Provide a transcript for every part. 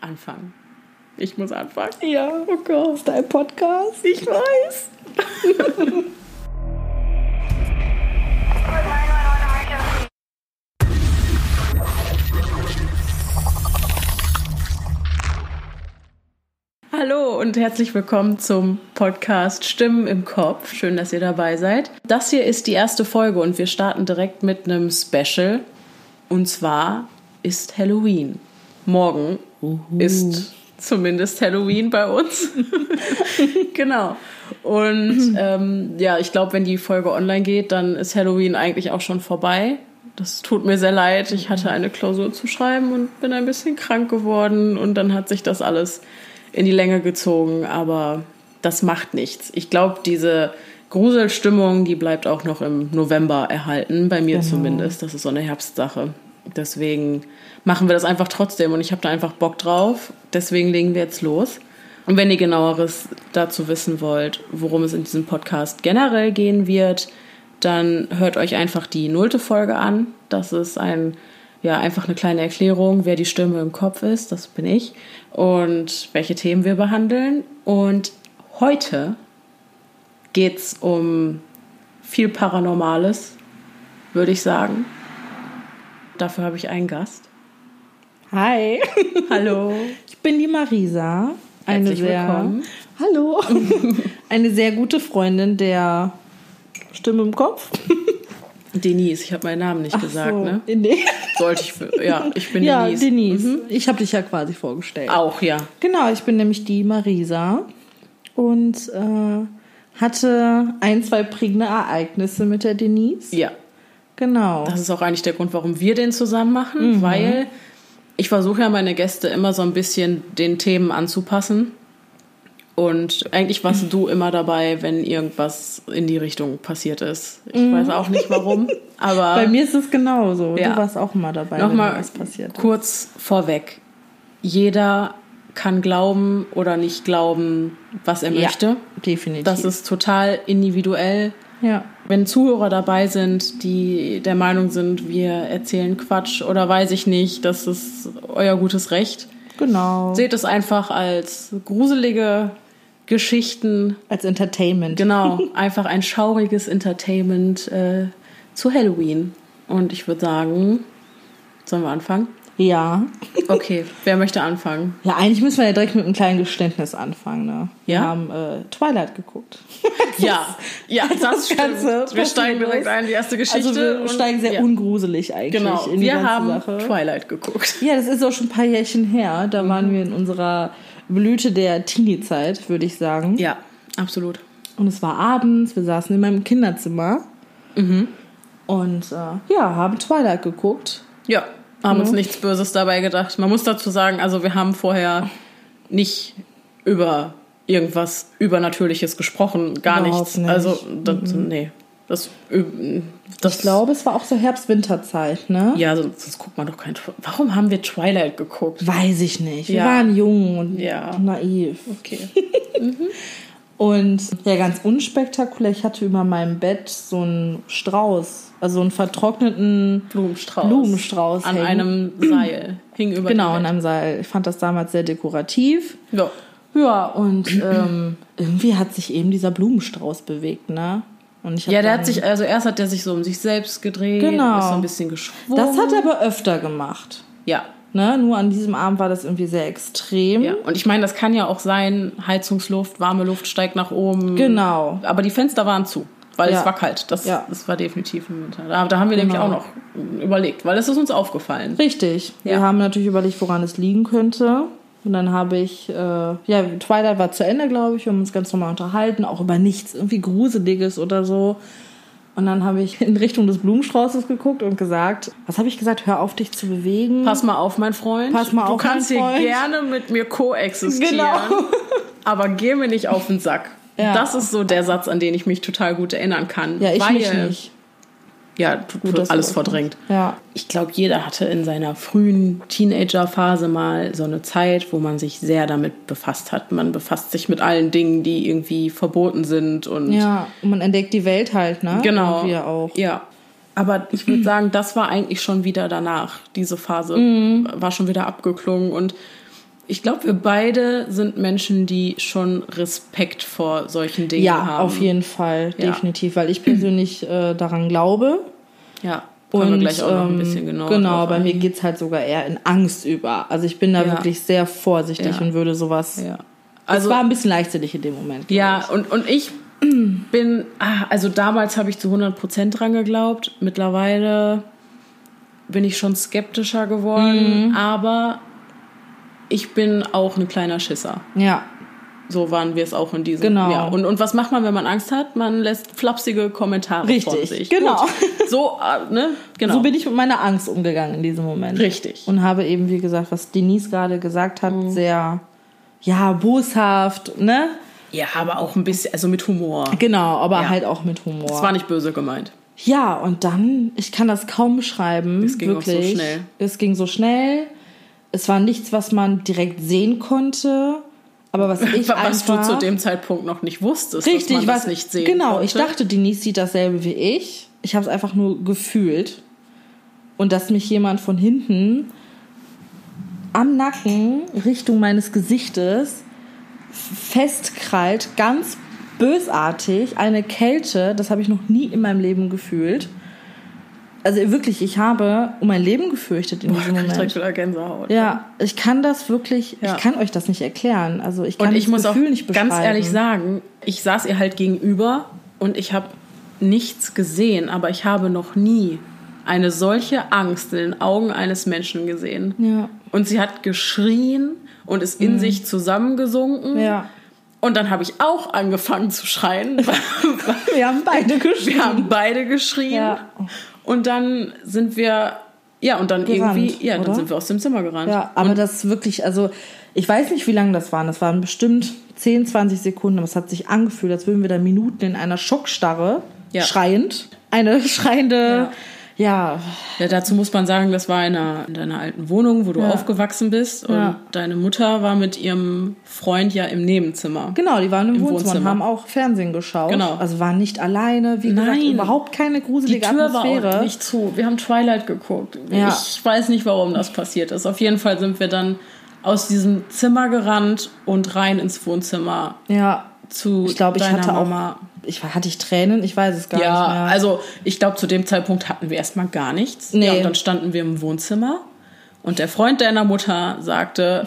anfangen. Ich muss anfangen. Ja, oh Gott, dein Podcast. Ich weiß. Hallo und herzlich willkommen zum Podcast Stimmen im Kopf. Schön, dass ihr dabei seid. Das hier ist die erste Folge und wir starten direkt mit einem Special. Und zwar ist Halloween. Morgen Uhu. ist zumindest Halloween bei uns. genau. Und ähm, ja, ich glaube, wenn die Folge online geht, dann ist Halloween eigentlich auch schon vorbei. Das tut mir sehr leid. Ich hatte eine Klausur zu schreiben und bin ein bisschen krank geworden und dann hat sich das alles in die Länge gezogen, aber das macht nichts. Ich glaube, diese Gruselstimmung, die bleibt auch noch im November erhalten, bei mir genau. zumindest. Das ist so eine Herbstsache. Deswegen machen wir das einfach trotzdem und ich habe da einfach Bock drauf. Deswegen legen wir jetzt los. Und wenn ihr genaueres dazu wissen wollt, worum es in diesem Podcast generell gehen wird, dann hört euch einfach die nullte Folge an. Das ist ein, ja, einfach eine kleine Erklärung, wer die Stimme im Kopf ist. Das bin ich. Und welche Themen wir behandeln. Und heute geht es um viel Paranormales, würde ich sagen. Dafür habe ich einen Gast. Hi. Hallo. Ich bin die Marisa. Eine Herzlich sehr, willkommen. Hallo. Eine sehr gute Freundin der Stimme im Kopf. Denise, ich habe meinen Namen nicht Ach gesagt, so. ne? Nee. Sollte ich, für, ja, ich bin ja, Denise. Denise. Mhm. Ich habe dich ja quasi vorgestellt. Auch, ja. Genau, ich bin nämlich die Marisa und äh, hatte ein, zwei prägende Ereignisse mit der Denise. Ja. Genau. Das ist auch eigentlich der Grund, warum wir den zusammen machen, mhm. weil ich versuche ja meine Gäste immer so ein bisschen den Themen anzupassen. Und eigentlich warst du immer dabei, wenn irgendwas in die Richtung passiert ist. Ich mhm. weiß auch nicht warum, aber. Bei mir ist es genauso. Ja. Du warst auch immer dabei, Nochmal wenn was passiert ist. Kurz vorweg. Jeder kann glauben oder nicht glauben, was er möchte. Ja, definitiv. Das ist total individuell. Ja. Wenn Zuhörer dabei sind, die der Meinung sind, wir erzählen Quatsch oder weiß ich nicht, das ist euer gutes Recht. Genau. Seht es einfach als gruselige Geschichten. Als Entertainment. Genau, einfach ein schauriges Entertainment äh, zu Halloween. Und ich würde sagen, sollen wir anfangen? Ja. Okay, wer möchte anfangen? Ja, eigentlich müssen wir ja direkt mit einem kleinen Geständnis anfangen. Ne? Wir ja? haben äh, Twilight geguckt. ja, ja, das stimmt. wir steigen direkt ein in die erste Geschichte. Also wir steigen sehr ja. ungruselig eigentlich genau. in die wir haben Sache. Twilight geguckt. Ja, das ist auch schon ein paar Jährchen her. Da mhm. waren wir in unserer Blüte der Teenie-Zeit, würde ich sagen. Ja, absolut. Und es war abends, wir saßen in meinem Kinderzimmer. Mhm. Und äh, ja, haben Twilight geguckt. Ja, haben mhm. uns nichts Böses dabei gedacht. Man muss dazu sagen, also wir haben vorher nicht über irgendwas Übernatürliches gesprochen, gar nichts. Nicht. Also, das, mhm. nee. Das, das, ich glaube, es war auch so Herbst-Winterzeit, ne? Ja, sonst, sonst guckt man doch kein. Warum haben wir Twilight geguckt? Weiß ich nicht. Wir ja. waren jung und ja. naiv. Okay. mhm. Und ja, ganz unspektakulär, ich hatte über meinem Bett so einen Strauß, also einen vertrockneten Blumenstrauß. Blumenstrauß an hängen. einem Seil. Hing über Genau, an einem Seil. Ich fand das damals sehr dekorativ. Ja. Ja, und ähm, irgendwie hat sich eben dieser Blumenstrauß bewegt, ne? Ja, der hat sich, also erst hat er sich so um sich selbst gedreht, genau. ist so ein bisschen geschwungen. Das hat er aber öfter gemacht. Ja. Ne? Nur an diesem Abend war das irgendwie sehr extrem. Ja. Und ich meine, das kann ja auch sein, Heizungsluft, warme Luft steigt nach oben. Genau. Aber die Fenster waren zu, weil ja. es war kalt. Das, ja. das war definitiv im Winter. Da, da haben wir genau. nämlich auch noch überlegt, weil das ist uns aufgefallen. Richtig. Ja. Wir haben natürlich überlegt, woran es liegen könnte. Und dann habe ich, äh, ja, Twilight war zu Ende, glaube ich. Wir haben uns ganz normal unterhalten, auch über nichts irgendwie Gruseliges oder so. Und dann habe ich in Richtung des Blumenstraußes geguckt und gesagt, was habe ich gesagt? Hör auf, dich zu bewegen. Pass mal auf, mein Freund. Pass mal du auf, Du kannst hier gerne mit mir koexistieren. Genau. aber geh mir nicht auf den Sack. Ja. Das ist so der Satz, an den ich mich total gut erinnern kann. Ja, ich weil, mich nicht. Ja, gut, wird alles verdrängt. Ja. Ich glaube, jeder hatte in seiner frühen Teenagerphase mal so eine Zeit, wo man sich sehr damit befasst hat. Man befasst sich mit allen Dingen, die irgendwie verboten sind und ja, und man entdeckt die Welt halt, ne? Genau. Wir auch. Ja. Aber ich würde sagen, das war eigentlich schon wieder danach. Diese Phase mhm. war schon wieder abgeklungen und ich glaube, wir beide sind Menschen, die schon Respekt vor solchen Dingen Ja, haben. auf jeden Fall, Ja. definitiv, weil ich persönlich äh, daran glaube. Ja, kommen wir gleich auch noch ein ähm, bisschen genauer Genau, bei mir eingehen. geht's halt sogar eher in Angst über. Also ich bin da Ja. wirklich sehr vorsichtig Ja. und würde sowas. Ja. Also, es war ein bisschen leichtsinnig in dem Moment. Ja, und, und ich bin, ah, also damals habe ich zu 100% dran geglaubt. Mittlerweile bin ich schon skeptischer geworden, Mhm. aber ich bin auch ein kleiner Schisser. Ja, So waren wir es auch in diesem Genau. Jahr. Und, und was macht man, wenn man Angst hat? Man lässt flapsige Kommentare von Richtig, sich. genau. Gut. So, äh, ne? Genau. so bin ich mit meiner Angst umgegangen in diesem Moment. Richtig. Und habe eben, wie gesagt, was Denise gerade gesagt hat, Mhm. sehr, ja, boshaft, ne? ja, aber auch ein bisschen, also mit Humor. Genau, aber Ja. halt auch mit Humor. Das war nicht böse gemeint. Ja, und dann, ich kann das kaum beschreiben. Es ging auch so wirklich. schnell. Es ging so schnell. Es war nichts, was man direkt sehen konnte. Aber was ich was einfach... du zu dem Zeitpunkt noch nicht wusstest, Richtig, dass man was, das nicht sehen Genau, konnte. ich dachte, Denise sieht dasselbe wie ich. Ich habe es einfach nur gefühlt. Und dass mich jemand von hinten am Nacken Richtung meines Gesichtes festkrallt, ganz bösartig, eine Kälte, das habe ich noch nie in meinem Leben gefühlt. Also wirklich, ich habe um mein Leben gefürchtet in Boah, diesem ich Moment. direkt wieder Gänsehaut. Ja, ich kann das wirklich, Ja. ich kann euch das nicht erklären. Also ich kann Und ich das muss Gefühl auch nicht beschreiben. ganz ehrlich sagen, ich saß ihr halt gegenüber und ich habe nichts gesehen, aber ich habe noch nie eine solche Angst in den Augen eines Menschen gesehen. Ja. Und sie hat geschrien und ist in sich zusammengesunken. Mhm. Ja. Und dann habe ich auch angefangen zu schreien. Wir haben beide geschrien. Wir haben beide geschrien. Ja. Und dann sind wir, ja, und dann Gerannt, irgendwie, ja, dann oder? sind wir aus dem Zimmer gerannt. Ja, aber das ist wirklich, also ich weiß nicht, wie lange das waren. Das waren bestimmt 10, 20 Sekunden. Aber es hat sich angefühlt, als würden wir da Minuten in einer Schockstarre Ja. schreiend. Eine schreiende, ja. Ja, dazu muss man sagen, das war in, einer, in deiner alten Wohnung, wo du Ja. aufgewachsen bist. Und Ja. deine Mutter war mit ihrem Freund ja im Nebenzimmer. Genau, die waren im, Im Wohnzimmer, und Wohnzimmer. haben auch Fernsehen geschaut. Genau. Also waren nicht alleine, wie gesagt, Nein. überhaupt keine Die gruselige Tür war Atmosphäre. auch nicht zu. Wir haben Twilight geguckt. Ja. Ich weiß nicht, warum das passiert ist. Auf jeden Fall sind wir dann aus diesem Zimmer gerannt und rein ins Wohnzimmer ja, zu ich glaube, ich deiner hatte Mama. auch, ich, hatte ich Tränen? Ich weiß es gar nicht Ja, mehr. also ich glaube, zu dem Zeitpunkt hatten wir erstmal gar nichts. Nee. Ja, und dann standen wir im Wohnzimmer und der Freund deiner Mutter sagte,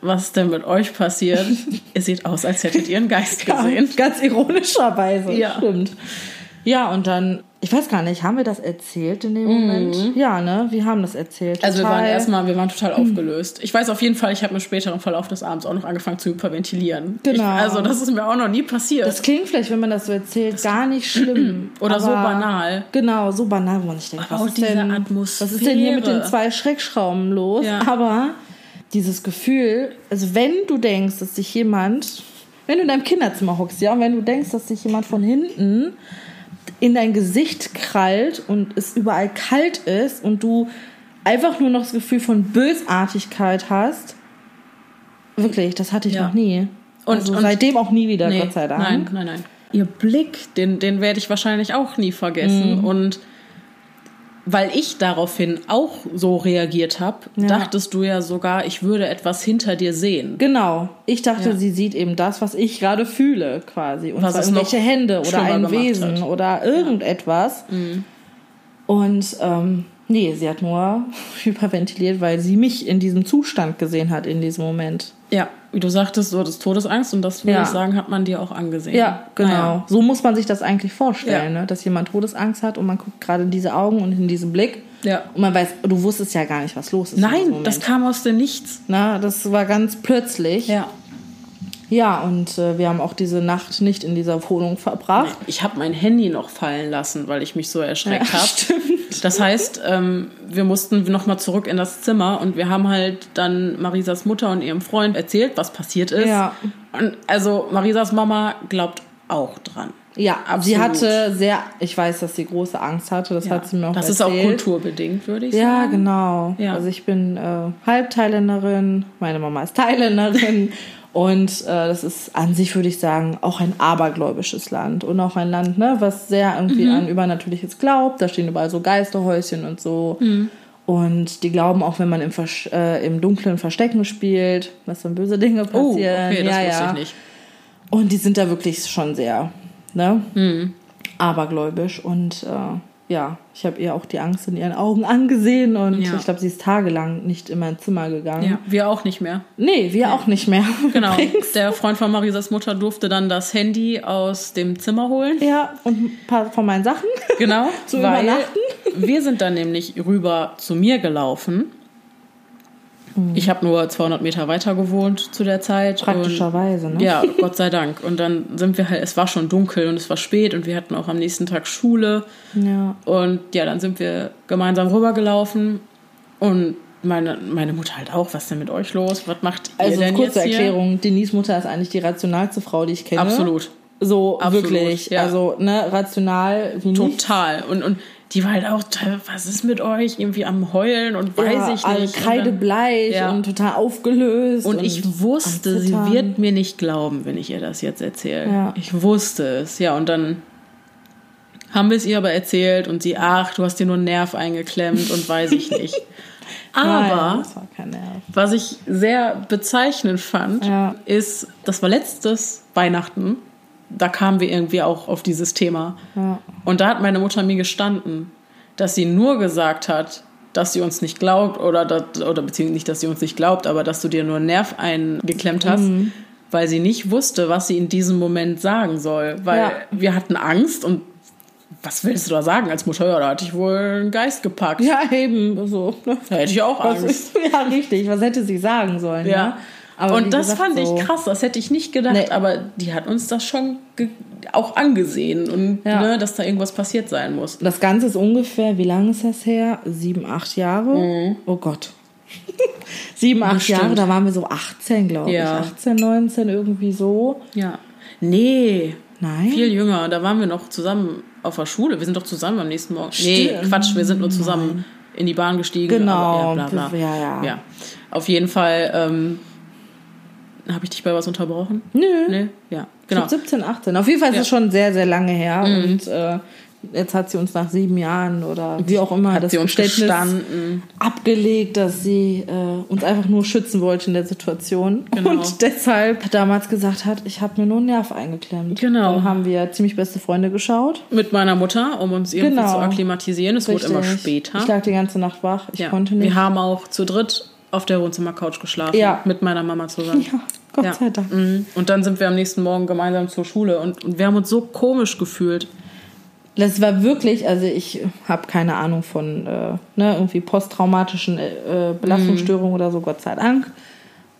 was ist denn mit euch passiert? ihr seht aus, als hättet ihr einen Geist gesehen. Ja, ganz ironischerweise. Ja. Stimmt. Ja, und dann, ich weiß gar nicht, haben wir das erzählt in dem Moment? Ja, ne? Wir haben das erzählt. Mhm. Also wir waren Total- erstmal, wir waren total aufgelöst. Ich weiß auf jeden Fall, ich habe im späteren Verlauf des Abends auch noch angefangen zu hyperventilieren. Genau. Ich, also das ist mir auch noch nie passiert. Das klingt vielleicht, wenn man das so erzählt, gar nicht schlimm. Oder so banal. Genau, so banal, wo man sich denkt, Aber was auch ist, diese denn, Atmosphäre. was ist denn hier mit den zwei Schreckschrauben los? Ja. Aber dieses Gefühl, also wenn du denkst, dass sich jemand, wenn du in deinem Kinderzimmer hockst, ja, und wenn du denkst, dass sich jemand von hinten in dein Gesicht krallt und es überall kalt ist und du einfach nur noch das Gefühl von Bösartigkeit hast, wirklich, das hatte ich Ja. noch nie. Und- also und- seitdem auch nie wieder, Nee, Gott sei Dank. Nein, nein, nein. Ihr Blick, den, den werde ich wahrscheinlich auch nie vergessen. Mhm. Und weil ich daraufhin auch so reagiert habe, Ja. dachtest du ja sogar, ich würde etwas hinter dir sehen. Genau. Ich dachte, Ja. sie sieht eben das, was ich gerade fühle, quasi. Und Was zwar irgendwelche Hände oder ein Wesen hat. Mhm. oder irgendetwas. Und ähm, nee, sie hat nur hyperventiliert, weil sie mich in diesem Zustand gesehen hat in diesem Moment. Ja, wie du sagtest, so das Todesangst und das würde Ja. ich sagen, hat man dir auch angesehen. Ja, genau. Naja. So muss man sich das eigentlich vorstellen, Ja. ne? dass jemand Todesangst hat und man guckt gerade in diese Augen und in diesen Blick. Ja. Und man weiß, du wusstest ja gar nicht, was los ist. Nein, das kam aus dem Nichts. Na, das war ganz plötzlich. Ja. Ja, und äh, wir haben auch diese Nacht nicht in dieser Wohnung verbracht. Ich habe mein Handy noch fallen lassen, weil ich mich so erschreckt Ja, habe. Das heißt, ähm, wir mussten nochmal zurück in das Zimmer und wir haben halt dann Marisas Mutter und ihrem Freund erzählt, was passiert ist. Ja. Und also Marisas Mama glaubt auch dran. Ja, Absolut. sie hatte sehr, ich weiß, dass sie große Angst hatte, das Ja. hat sie mir auch das erzählt. ist auch kulturbedingt, würde ich Ja, sagen. genau. Ja. Also ich bin äh, Halbthailänderin, meine Mama ist Thailänderin und äh, das ist an sich, würde ich sagen, auch ein abergläubisches Land und auch ein Land, ne, was sehr irgendwie Mhm. an Übernatürliches glaubt. Da stehen überall so Geisterhäuschen und so. Mhm. Und die glauben auch, wenn man im, Versch äh, im Dunklen Verstecken spielt, dass dann böse Dinge passieren. Oh, okay, das ja, wusste ja. ich nicht. Und die sind da wirklich schon sehr, ne? Mhm. Abergläubisch. Und äh, ja, ich habe ihr auch die Angst in ihren Augen angesehen und Ja. ich glaube, sie ist tagelang nicht in mein Zimmer gegangen. Ja, wir auch nicht mehr. Nee, wir auch nicht mehr. Genau. Übrigens. Der Freund von Marisas Mutter durfte dann das Handy aus dem Zimmer holen. Ja, und ein paar von meinen Sachen. Genau. Zu weil übernachten? wir sind dann nämlich rüber zu mir gelaufen. Ich habe nur 200 Meter weiter gewohnt zu der Zeit. Praktischerweise, und, ne? Ja, Gott sei Dank. Und dann sind wir halt, es war schon dunkel und es war spät und wir hatten auch am nächsten Tag Schule. Ja. Und ja, dann sind wir gemeinsam rübergelaufen und meine, meine Mutter halt auch. Was ist denn mit euch los? Was macht ihr Also denn kurze jetzt hier? Erklärung, Denise Mutter ist eigentlich die rationalste Frau, die ich kenne. Absolut. So Absolut, wirklich. ja. Also, ne, rational wie nicht. Total. Und, und die war halt auch, was ist mit euch? Irgendwie am Heulen und weiß ja, ich nicht. Und kreidebleich Ja. und total aufgelöst. Und ich wusste, sie wird mir nicht glauben, wenn ich ihr das jetzt erzähle. Ja. Ich wusste es. Ja, und dann haben wir es ihr aber erzählt und sie, ach, du hast dir nur einen Nerv eingeklemmt und weiß ich nicht. Nein, Aber das war kein Nerv. was ich sehr bezeichnend fand, ist, das war letztes Weihnachten. Da kamen wir irgendwie auch auf dieses Thema. Ja. Und da hat meine Mutter mir gestanden, dass sie nur gesagt hat, dass sie uns nicht glaubt oder, dass, oder beziehungsweise nicht, dass sie uns nicht glaubt, aber dass du dir nur einen Nerv eingeklemmt hast, Mhm. weil sie nicht wusste, was sie in diesem Moment sagen soll. Weil Ja. wir hatten Angst und was willst du da sagen als Mutter? Ja, da hatte ich wohl einen Geist gepackt. Ja, eben. So. Da hätte ich auch Was Angst. ist, ja, richtig. Was hätte sie sagen sollen? Ja. Ne? Aber und das gesagt, fand so- ich krass, das hätte ich nicht gedacht, Nee. aber die hat uns das schon auch angesehen und Ja. ne, dass da irgendwas passiert sein muss. Das Ganze ist ungefähr, wie lange ist das her? Sieben, acht Jahre? Oh Gott. Sieben, acht Bestimmt. Jahre, da waren wir so 18, glaube Ja. ich. 18, 19, irgendwie so. Ja. Nee, Nein. viel jünger. Da waren wir noch zusammen auf der Schule. Wir sind doch zusammen am nächsten Morgen. Nee, Stimmt. Quatsch, wir sind nur zusammen in die Bahn gestiegen. Genau. Aber, ja, bla, bla. Ja, ja. ja. Auf jeden Fall. Ähm, Habe ich dich bei was unterbrochen? Nö. Nee? Ja, genau. glaub 17, 18. Auf jeden Fall ist Ja. Mhm. es schon sehr, sehr lange her. Und äh, jetzt hat sie uns nach sieben Jahren oder wie auch immer das sie uns Verständnis gestanden. abgelegt, dass sie äh, uns einfach nur schützen wollte in der Situation. Genau. Und deshalb damals gesagt hat, ich habe mir nur einen Nerv eingeklemmt. Genau. Dann haben wir ziemlich beste Freunde geschaut. Mit meiner Mutter, um uns irgendwie Genau. zu akklimatisieren. Es wurde immer Richtig. später. Ich lag die ganze Nacht wach. Ich ja. konnte nicht. Wir haben auch zu dritt auf der Wohnzimmercouch geschlafen. Ja. Mit meiner Mama zusammen. ja, Gott Ja. sei Dank. Mhm. Und dann sind wir am nächsten Morgen gemeinsam zur Schule und, und wir haben uns so komisch gefühlt. Das war wirklich, also ich habe keine Ahnung von äh, ne, irgendwie posttraumatischen äh, Belastungsstörungen oder so, Gott sei Dank.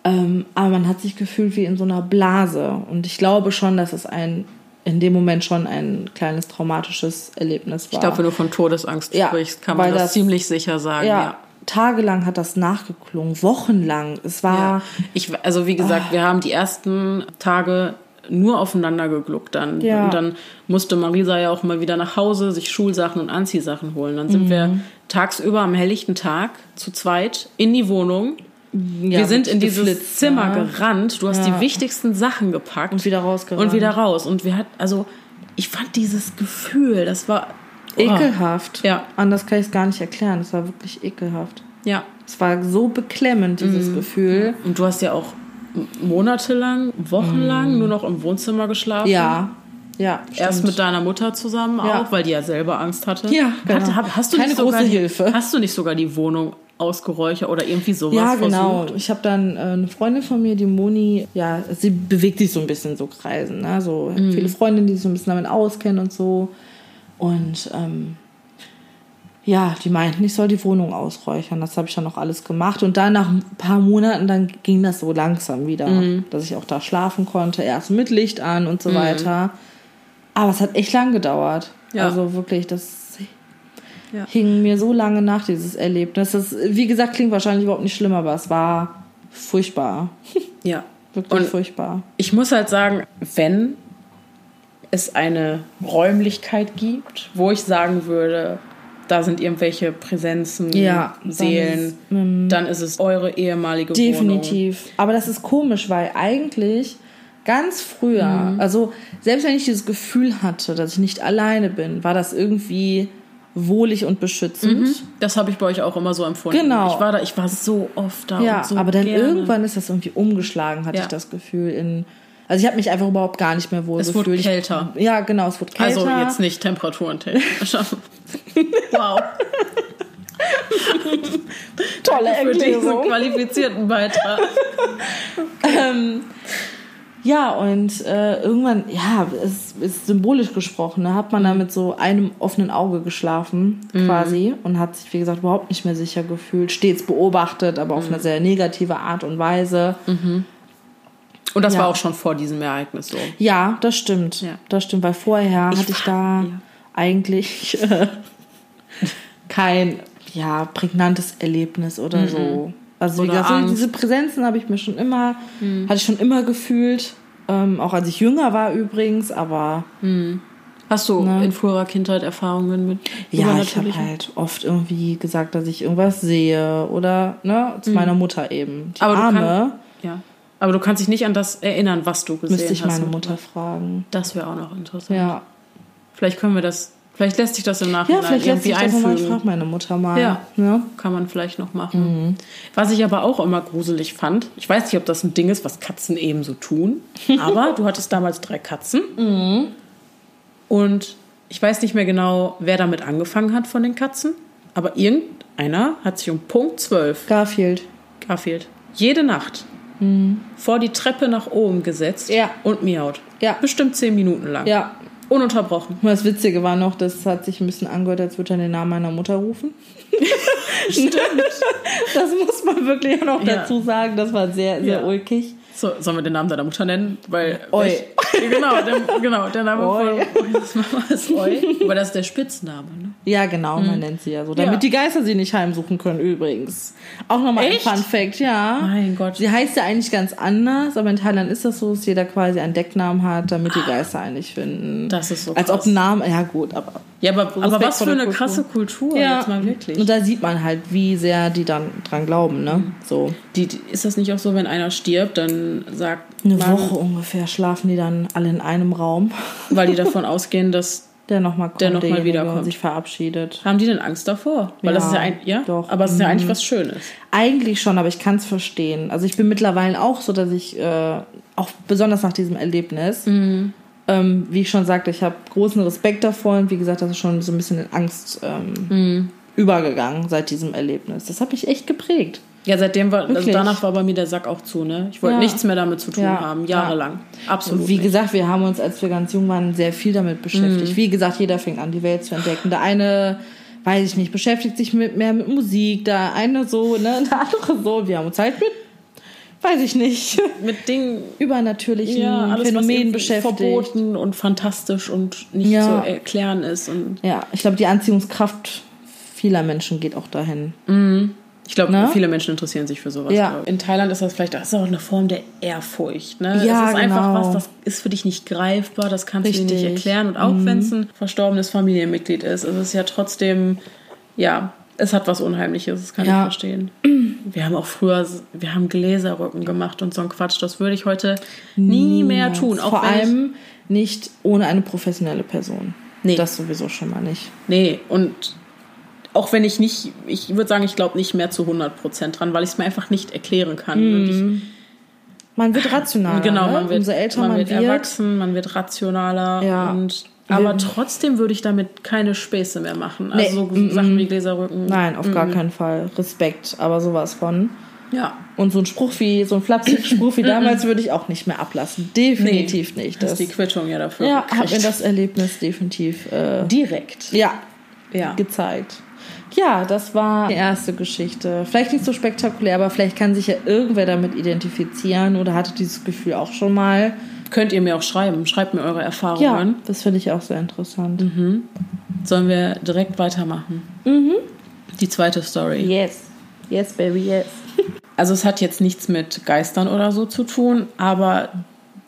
Ähm, aber man hat sich gefühlt wie in so einer Blase. Und ich glaube schon, dass es ein in dem Moment schon ein kleines traumatisches Erlebnis war. Ich glaube, wenn du von Todesangst Ja, sprichst, kann man das, das- ziemlich sicher sagen. ja, Ja. Tagelang hat das nachgeklungen, wochenlang. Es war Ja. Ich, also wie gesagt, wir haben die ersten Tage nur aufeinander gegluckt dann. Ja. Und dann musste Marisa ja auch mal wieder nach Hause, sich Schulsachen und Anziehsachen holen. Dann sind wir Mhm. tagsüber am helllichten Tag zu zweit in die Wohnung. ja, wir sind in dieses geflitzt, Zimmer ja. gerannt. Du hast die wichtigsten Sachen gepackt. Und wieder rausgerannt. Und wieder raus. Und wir hatten, also ich fand dieses Gefühl, das war oh. ekelhaft. Ja. Anders kann ich es gar nicht erklären. Es war wirklich ekelhaft. Ja. Es war so beklemmend, dieses Mhm. Gefühl. Und du hast ja auch monatelang, wochenlang nur noch im Wohnzimmer geschlafen. Mhm. Ja, ja. Erst stimmt. mit deiner Mutter zusammen Ja. auch, weil die ja selber Angst hatte. Ja, genau. Hat, hast du Keine nicht sogar große die, Hilfe. Hast du nicht sogar die Wohnung ausgeräuchert oder irgendwie sowas Ja, genau. versucht? Ich habe dann äh, eine Freundin von mir, die Moni, ja, sie bewegt sich so ein bisschen so Kreisen. Ne? So Mhm. viele Freundinnen, die sich so ein bisschen damit auskennen und so. Und ähm, ja, die meinten, ich soll die Wohnung ausräuchern. Das habe ich dann auch alles gemacht. Und dann nach ein paar Monaten, dann ging das so langsam wieder, Mhm. dass ich auch da schlafen konnte. Erst mit Licht an und so weiter. Aber es hat echt lang gedauert. Ja. Also wirklich, das Ja. hing mir so lange nach, dieses Erlebnis. Das, wie gesagt, klingt wahrscheinlich überhaupt nicht schlimm, aber es war furchtbar. Ja. Wirklich Und furchtbar. ich muss halt sagen, wenn es eine Räumlichkeit gibt, wo ich sagen würde, da sind irgendwelche Präsenzen, Ja, dann Seelen, ist dann ist es eure ehemalige Wohnung. Definitiv. Aber das ist komisch, weil eigentlich ganz früher, Mhm. also selbst wenn ich dieses Gefühl hatte, dass ich nicht alleine bin, war das irgendwie wohlig und beschützend. Das habe ich bei euch auch immer so empfunden. Genau. Ich war da, ich war so oft da. Ja, und so aber dann gerne. irgendwann ist das irgendwie umgeschlagen, hatte Ja. ich das Gefühl. In, also ich habe mich einfach überhaupt gar nicht mehr wohl Es wurde gefühlt. Ich- kälter. Ja, genau, es wurde kälter. Also jetzt nicht temperatурentechnisch. wow. tolle Für diesen Erklärung. qualifizierten Beitrag. Ja, und äh, irgendwann, ja, es ist symbolisch gesprochen, da hat man da mit so einem offenen Auge geschlafen, quasi, und hat sich, wie gesagt, überhaupt nicht mehr sicher gefühlt, stets beobachtet, aber auf eine sehr negative Art und Weise. Und das Ja. war auch schon vor diesem Ereignis so. Ja, das stimmt. Ja. Das stimmt, weil vorher hatte ich da ja. eigentlich äh, kein ja, prägnantes Erlebnis oder so. Also wie Mhm. Oder gesagt, Angst. Mhm. diese Präsenzen habe ich mir schon immer, hatte ich schon immer gefühlt. Ähm, auch als ich jünger war übrigens, aber Hast du Ne? in früherer Kindheit Erfahrungen mit ja, ich habe halt oft irgendwie gesagt, dass ich irgendwas sehe oder ne, zu meiner Mutter eben. Die Mhm. Aber du Arme Ja. Aber du kannst dich nicht an das erinnern, was du gesehen müsste ich hast. meine Mutter fragen. Das wäre auch noch interessant. Ja, Vielleicht können wir das, vielleicht lässt sich das im ja Nachhinein vielleicht lässt irgendwie sich das nochmal. Ich einfügen. frage meine Mutter mal. Ja. Ne? Kann man vielleicht noch machen. Mhm. Was ich aber auch immer gruselig fand, ich weiß nicht, ob das ein Ding ist, was Katzen eben so tun, aber du hattest damals drei Katzen. Mhm. Und ich weiß nicht mehr genau, wer damit angefangen hat von den Katzen, aber irgendeiner hat sich um Punkt 12, Garfield. Garfield, jede Nacht vor die Treppe nach oben gesetzt. Ja. und miaut. Ja. Bestimmt zehn Minuten lang. Ja. Ununterbrochen. Und Das Witzige war noch, das hat sich ein bisschen angehört, als würde er den Namen meiner Mutter rufen. Stimmt. Das muss man wirklich auch noch Ja. dazu sagen. Das war sehr, sehr Ja. ulkig. So, sollen wir den Namen deiner Mutter nennen? Weil Oi. Ich, genau, der, genau, der Name Oi. von Ois Mama ist Oi. Aber das ist der Spitzname, ne? Ja, genau, man nennt sie ja so. Damit Ja. die Geister sie nicht heimsuchen können, übrigens. Auch nochmal ein? Fun Fact, ja. Mein Gott. Sie heißt ja eigentlich ganz anders, aber in Thailand ist das so, dass jeder quasi einen Decknamen hat, damit die Geister eigentlich finden. Das ist so Als krass. ob ein Name, ja gut, aber Ja, aber, aber was für eine Kultur. krasse Kultur, jetzt mal wirklich. Und da sieht man halt, wie sehr die dann dran glauben, ne? So. Die, die, ist das nicht auch so, wenn einer stirbt, dann sagt Eine man, Woche ungefähr schlafen die dann alle in einem Raum, weil die davon ausgehen, dass der nochmal kommt, Der noch mal wiederkommt. und sich verabschiedet. haben die denn Angst davor? Weil das Ja, ist ja ein, ja, doch. aber es ist ja Mhm. eigentlich was Schönes. Eigentlich schon, aber ich kann es verstehen. Also ich bin mittlerweile auch so, dass ich, äh, auch besonders nach diesem Erlebnis, Mhm. Ähm, wie ich schon sagte, ich habe großen Respekt davor und wie gesagt, das ist schon so ein bisschen in Angst ähm, Mhm. übergegangen seit diesem Erlebnis. Das hat mich echt geprägt. Ja, seitdem war, also danach war bei mir der Sack auch zu, ne? Ich wollte Ja. nichts mehr damit zu tun Ja. haben, jahrelang. Absolut. Und wie nicht. gesagt, wir haben uns, als wir ganz jung waren, sehr viel damit beschäftigt. Mhm. Wie gesagt, jeder fängt an, die Welt zu entdecken. Der eine, weiß ich nicht, beschäftigt sich mit, mehr mit Musik, der eine so, ne, der andere so. Wir haben uns halt mit, weiß ich nicht, mit Dingen übernatürlichen ja, alles, Phänomenen beschäftigt. verboten und fantastisch und nicht Ja. zu erklären ist. Und Ja, ich glaube, die Anziehungskraft vieler Menschen geht auch dahin. ich glaube, Ne? viele Menschen interessieren sich für sowas. Ja. In Thailand ist das vielleicht das ist auch eine Form der Ehrfurcht. Ne? Ja, es ist einfach genau. was, das ist für dich nicht greifbar, das kannst du dir Richtig. Mhm. nicht erklären. Und auch wenn es ein verstorbenes Familienmitglied ist, ist es ja trotzdem, ja, es hat was Unheimliches, das kann Ja. ich verstehen. Wir haben auch früher, wir haben Gläserrücken gemacht und so ein Quatsch. Das würde ich heute nie mehr tun. Auch Vor allem nicht ohne eine professionelle Person. Nee. Das sowieso schon mal nicht. Nee, und auch wenn ich nicht, ich würde sagen, ich glaube nicht mehr zu 100% dran, weil ich es mir einfach nicht erklären kann. Und Man wird rationaler. ich, genau, ne? man wird, Umso älter man, man wird wird. erwachsen, man wird rationaler. Ja. Und, aber trotzdem würde ich damit keine Späße mehr machen. Nee, Also so mm, Sachen wie Gläserrücken. Nein, auf gar keinen Fall. Respekt, aber sowas von. Ja. Und so ein Spruch wie, so ein flapsiger Spruch wie damals würde ich auch nicht mehr ablassen. Definitiv nicht. Das ist die Quittung ja dafür. ja, hat mir das Erlebnis definitiv äh, direkt. ja, Ja. gezeigt. Ja, das war die erste Geschichte. Vielleicht nicht so spektakulär, aber vielleicht kann sich ja irgendwer damit identifizieren oder hatte dieses Gefühl auch schon mal. Könnt ihr mir auch schreiben. Schreibt mir eure Ja, Erfahrungen. das finde ich auch sehr interessant. Sollen wir direkt weitermachen? Die zweite Story. Yes. Yes, baby, yes. Also es hat jetzt nichts mit Geistern oder so zu tun, aber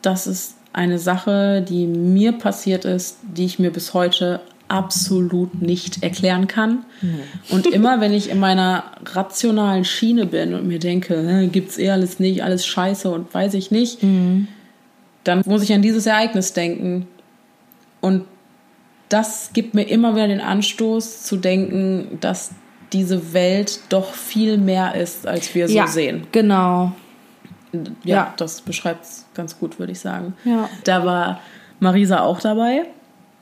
das ist eine Sache, die mir passiert ist, die ich mir bis heute absolut nicht erklären kann. Und immer, wenn ich in meiner rationalen Schiene bin und mir denke, gibt's eh alles nicht, alles scheiße und weiß ich nicht, dann muss ich an dieses Ereignis denken. Und das gibt mir immer wieder den Anstoß zu denken, dass diese Welt doch viel mehr ist, als wir so ja, sehen. Genau. Ja, Ja. das beschreibt es ganz gut, würde ich sagen. Ja. Da war Marisa auch dabei.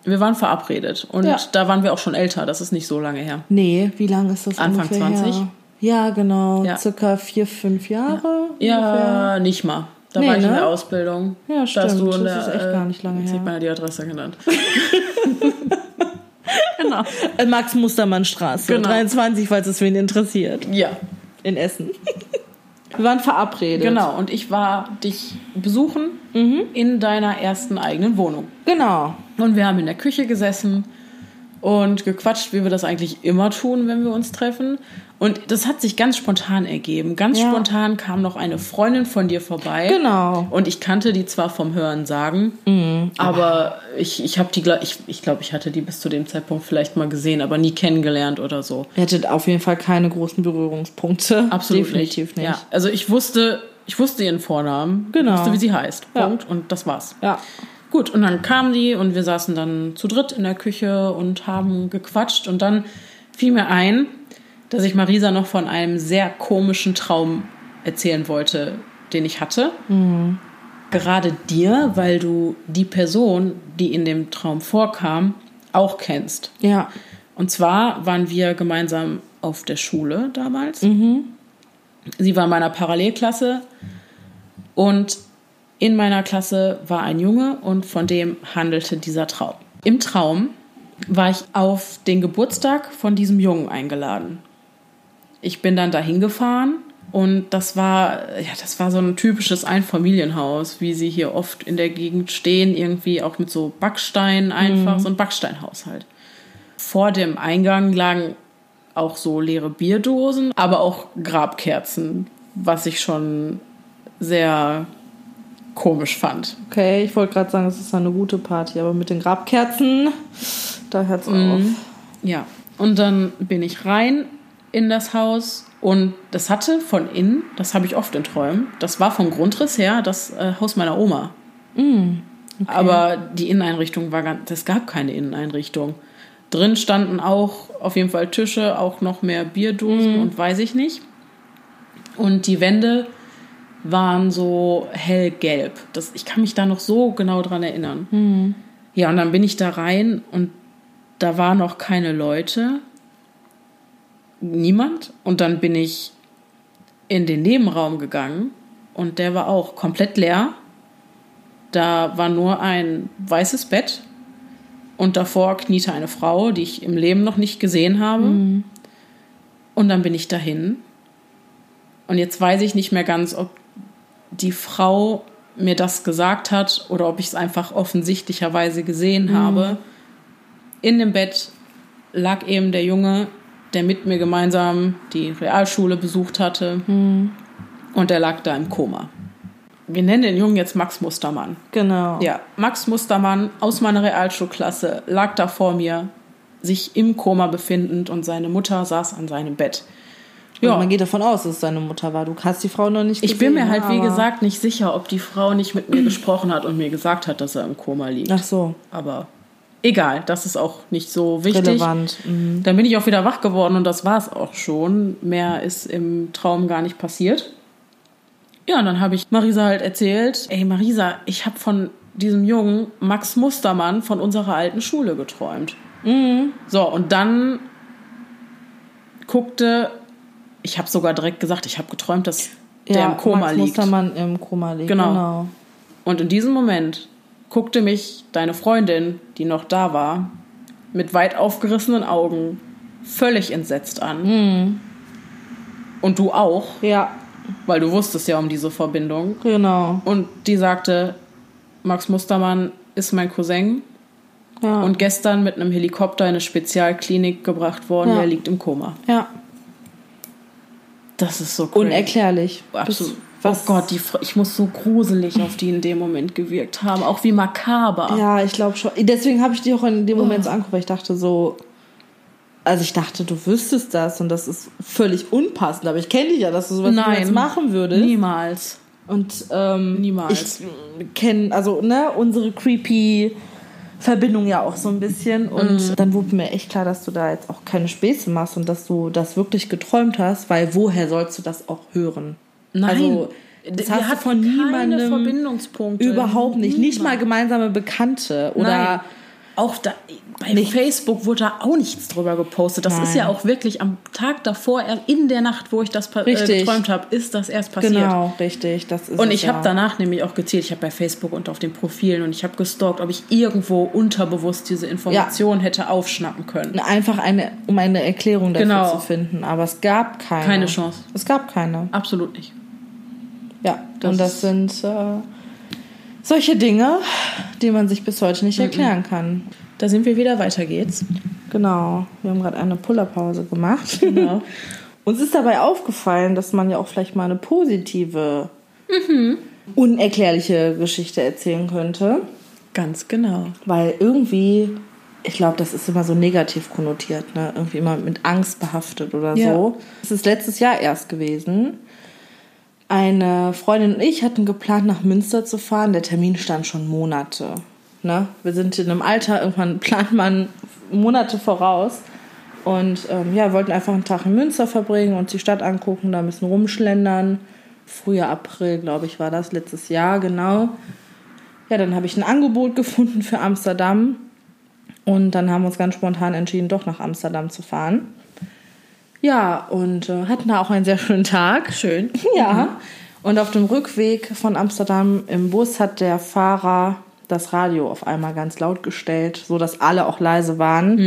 Wir waren verabredet und Ja. da waren wir auch schon älter. Das ist nicht so lange her. Nee, wie lange ist das Anfang ungefähr 20? Her? Ja, genau. Circa vier, fünf Jahre. Ja, nicht mal. Da Nee, war ich in ne? der Ausbildung. Ja, Da stimmt. du in Das der, ist echt äh, gar nicht lange jetzt her. hat man ja die Adresse genannt. Genau. Äh, Max-Mustermann-Straße. Genau. 23, falls es wen interessiert. ja, In Essen. Wir waren verabredet. genau. Und ich war dich besuchen in deiner ersten eigenen Wohnung. Genau. Und wir haben in der Küche gesessen und gequatscht, wie wir das eigentlich immer tun, wenn wir uns treffen. Und das hat sich ganz spontan ergeben. Ganz Ja. spontan kam noch eine Freundin von dir vorbei. Genau. Und ich kannte die zwar vom Hören sagen, aber ich, ich habe die, ich, ich glaube, ich hatte die bis zu dem Zeitpunkt vielleicht mal gesehen, aber nie kennengelernt oder so. Ihr hattet auf jeden Fall keine großen Berührungspunkte. Absolut Definitiv nicht. Ja, also ich wusste, ich wusste ihren Vornamen, Genau. ich wusste, wie sie heißt. Ja. Punkt. Und das war's. Ja. Gut, und dann kamen die und wir saßen dann zu dritt in der Küche und haben gequatscht. Und dann fiel mir ein, dass ich Marisa noch von einem sehr komischen Traum erzählen wollte, den ich hatte. Gerade dir, weil du die Person, die in dem Traum vorkam, auch kennst. Ja. Und zwar waren wir gemeinsam auf der Schule damals. Sie war in meiner Parallelklasse und in meiner Klasse war ein Junge und von dem handelte dieser Traum. Im Traum war ich auf den Geburtstag von diesem Jungen eingeladen. Ich bin dann dahin gefahren und das war, ja, das war so ein typisches Einfamilienhaus, wie sie hier oft in der Gegend stehen, irgendwie auch mit so Backsteinen einfach, so ein Backsteinhaushalt. Vor dem Eingang lagen auch so leere Bierdosen, aber auch Grabkerzen, was ich schon sehr komisch fand. Okay, ich wollte gerade sagen, es ist eine gute Party, aber mit den Grabkerzen, da hört's auf. Ja, und dann bin ich rein in das Haus und das hatte von innen, das habe ich oft in Träumen, das war vom Grundriss her das äh, Haus meiner Oma. Aber die Inneneinrichtung war ganz, es gab keine Inneneinrichtung. Drin standen auch auf jeden Fall Tische, auch noch mehr Bierdosen und weiß ich nicht. Und die Wände waren so hellgelb. Das, ich kann mich da noch so genau dran erinnern. Ja, und dann bin ich da rein und da waren noch keine Leute. Niemand. Und dann bin ich in den Nebenraum gegangen und der war auch komplett leer. Da war nur ein weißes Bett und davor kniete eine Frau, die ich im Leben noch nicht gesehen habe. Und dann bin ich dahin. Und jetzt weiß ich nicht mehr ganz, ob die Frau mir das gesagt hat oder ob ich es einfach offensichtlicherweise gesehen habe. In dem Bett lag eben der Junge, der mit mir gemeinsam die Realschule besucht hatte. Und der lag da im Koma. Wir nennen den Jungen jetzt Max Mustermann. Genau. Ja, Max Mustermann aus meiner Realschulklasse lag da vor mir, sich im Koma befindend und seine Mutter saß an seinem Bett. Ja. Ja, man geht davon aus, dass es seine Mutter war. Du hast die Frau noch nicht ich gesehen. bin mir halt, wie gesagt, nicht sicher, ob die Frau nicht mit mir gesprochen hat und mir gesagt hat, dass er im Koma liegt. Ach so, Aber egal, das ist auch nicht so wichtig. relevant. Mhm. Dann bin ich auch wieder wach geworden und das war es auch schon. Mehr ist im Traum gar nicht passiert. Ja, und dann habe ich Marisa halt erzählt, ey Marisa, ich habe von diesem Jungen Max Mustermann von unserer alten Schule geträumt. So, und dann guckte, ich habe sogar direkt gesagt, ich habe geträumt, dass der ja, im Koma Max liegt. Mustermann im Koma liegt. Genau. genau. Und in diesem Moment guckte mich deine Freundin, die noch da war, mit weit aufgerissenen Augen völlig entsetzt an. Und du auch, Ja, weil du wusstest ja um diese Verbindung. genau. Und die sagte, Max Mustermann ist mein Cousin Ja. und gestern mit einem Helikopter in eine Spezialklinik gebracht worden. Ja. Er liegt im Koma. ja, Das ist so crazy. unerklärlich. Absolut. Was, Oh Gott, die, ich muss so gruselig auf die in dem Moment gewirkt haben. Auch wie makaber. Ja, ich glaube schon. Deswegen habe ich die auch in dem Oh. Moment so angeguckt, weil ich dachte so, also ich dachte, du wüsstest das und das ist völlig unpassend. Aber ich kenne dich ja, dass du sowas Nein. niemals machen würdest. Niemals. Und ähm, Niemals. ich kenne, also ne, unsere creepy Verbindung ja auch so ein bisschen. Und mhm. dann wurde mir echt klar, dass du da jetzt auch keine Späße machst und dass du das wirklich geträumt hast, weil woher sollst du das auch hören? Nein. Also, das Wir hast du von niemandem. Verbindungspunkte. Überhaupt nicht. Nicht mal Niemand. gemeinsame Bekannte oder. Nein. Auch da, bei Facebook wurde da auch nichts drüber gepostet. Das ist Nein. ja auch wirklich am Tag davor, in der Nacht, wo ich das äh, Richtig. geträumt habe, ist das erst passiert. Genau, richtig. Das ist Und ich ja. habe danach nämlich auch gezählt, ich habe bei Facebook und auf den Profilen und ich habe gestalkt, ob ich irgendwo unterbewusst diese Information hätte aufschnappen können. einfach eine, um eine Erklärung dafür Genau. zu finden. Aber es gab keine. Keine Chance. Es gab keine. Absolut nicht. Ja, Das und das ist- sind äh, solche Dinge, die man sich bis heute Mhm. nicht erklären kann. Da sind wir wieder, weiter geht's. Genau, wir haben gerade eine Pullerpause gemacht. Genau. Uns ist dabei aufgefallen, dass man ja auch vielleicht mal eine positive, unerklärliche Geschichte erzählen könnte. Ganz genau. Weil irgendwie, ich glaube, das ist immer so negativ konnotiert, ne? Irgendwie immer mit Angst behaftet oder Ja. so. Es ist letztes Jahr erst gewesen. Eine Freundin und ich hatten geplant, nach Münster zu fahren. Der Termin stand schon Monate. Ne? Wir sind in einem Alter, irgendwann plant man Monate voraus. Und ähm, ja, wollten einfach einen Tag in Münster verbringen und die Stadt angucken, da ein bisschen rumschlendern. Früher April, glaube ich, war das letztes Jahr, genau. Ja, dann habe ich ein Angebot gefunden für Amsterdam. Und dann haben wir uns ganz spontan entschieden, doch nach Amsterdam zu fahren. Ja, und äh, hatten da auch einen sehr schönen Tag. Schön. Ja. Und auf dem Rückweg von Amsterdam im Bus hat der Fahrer das Radio auf einmal ganz laut gestellt, so dass alle auch leise waren.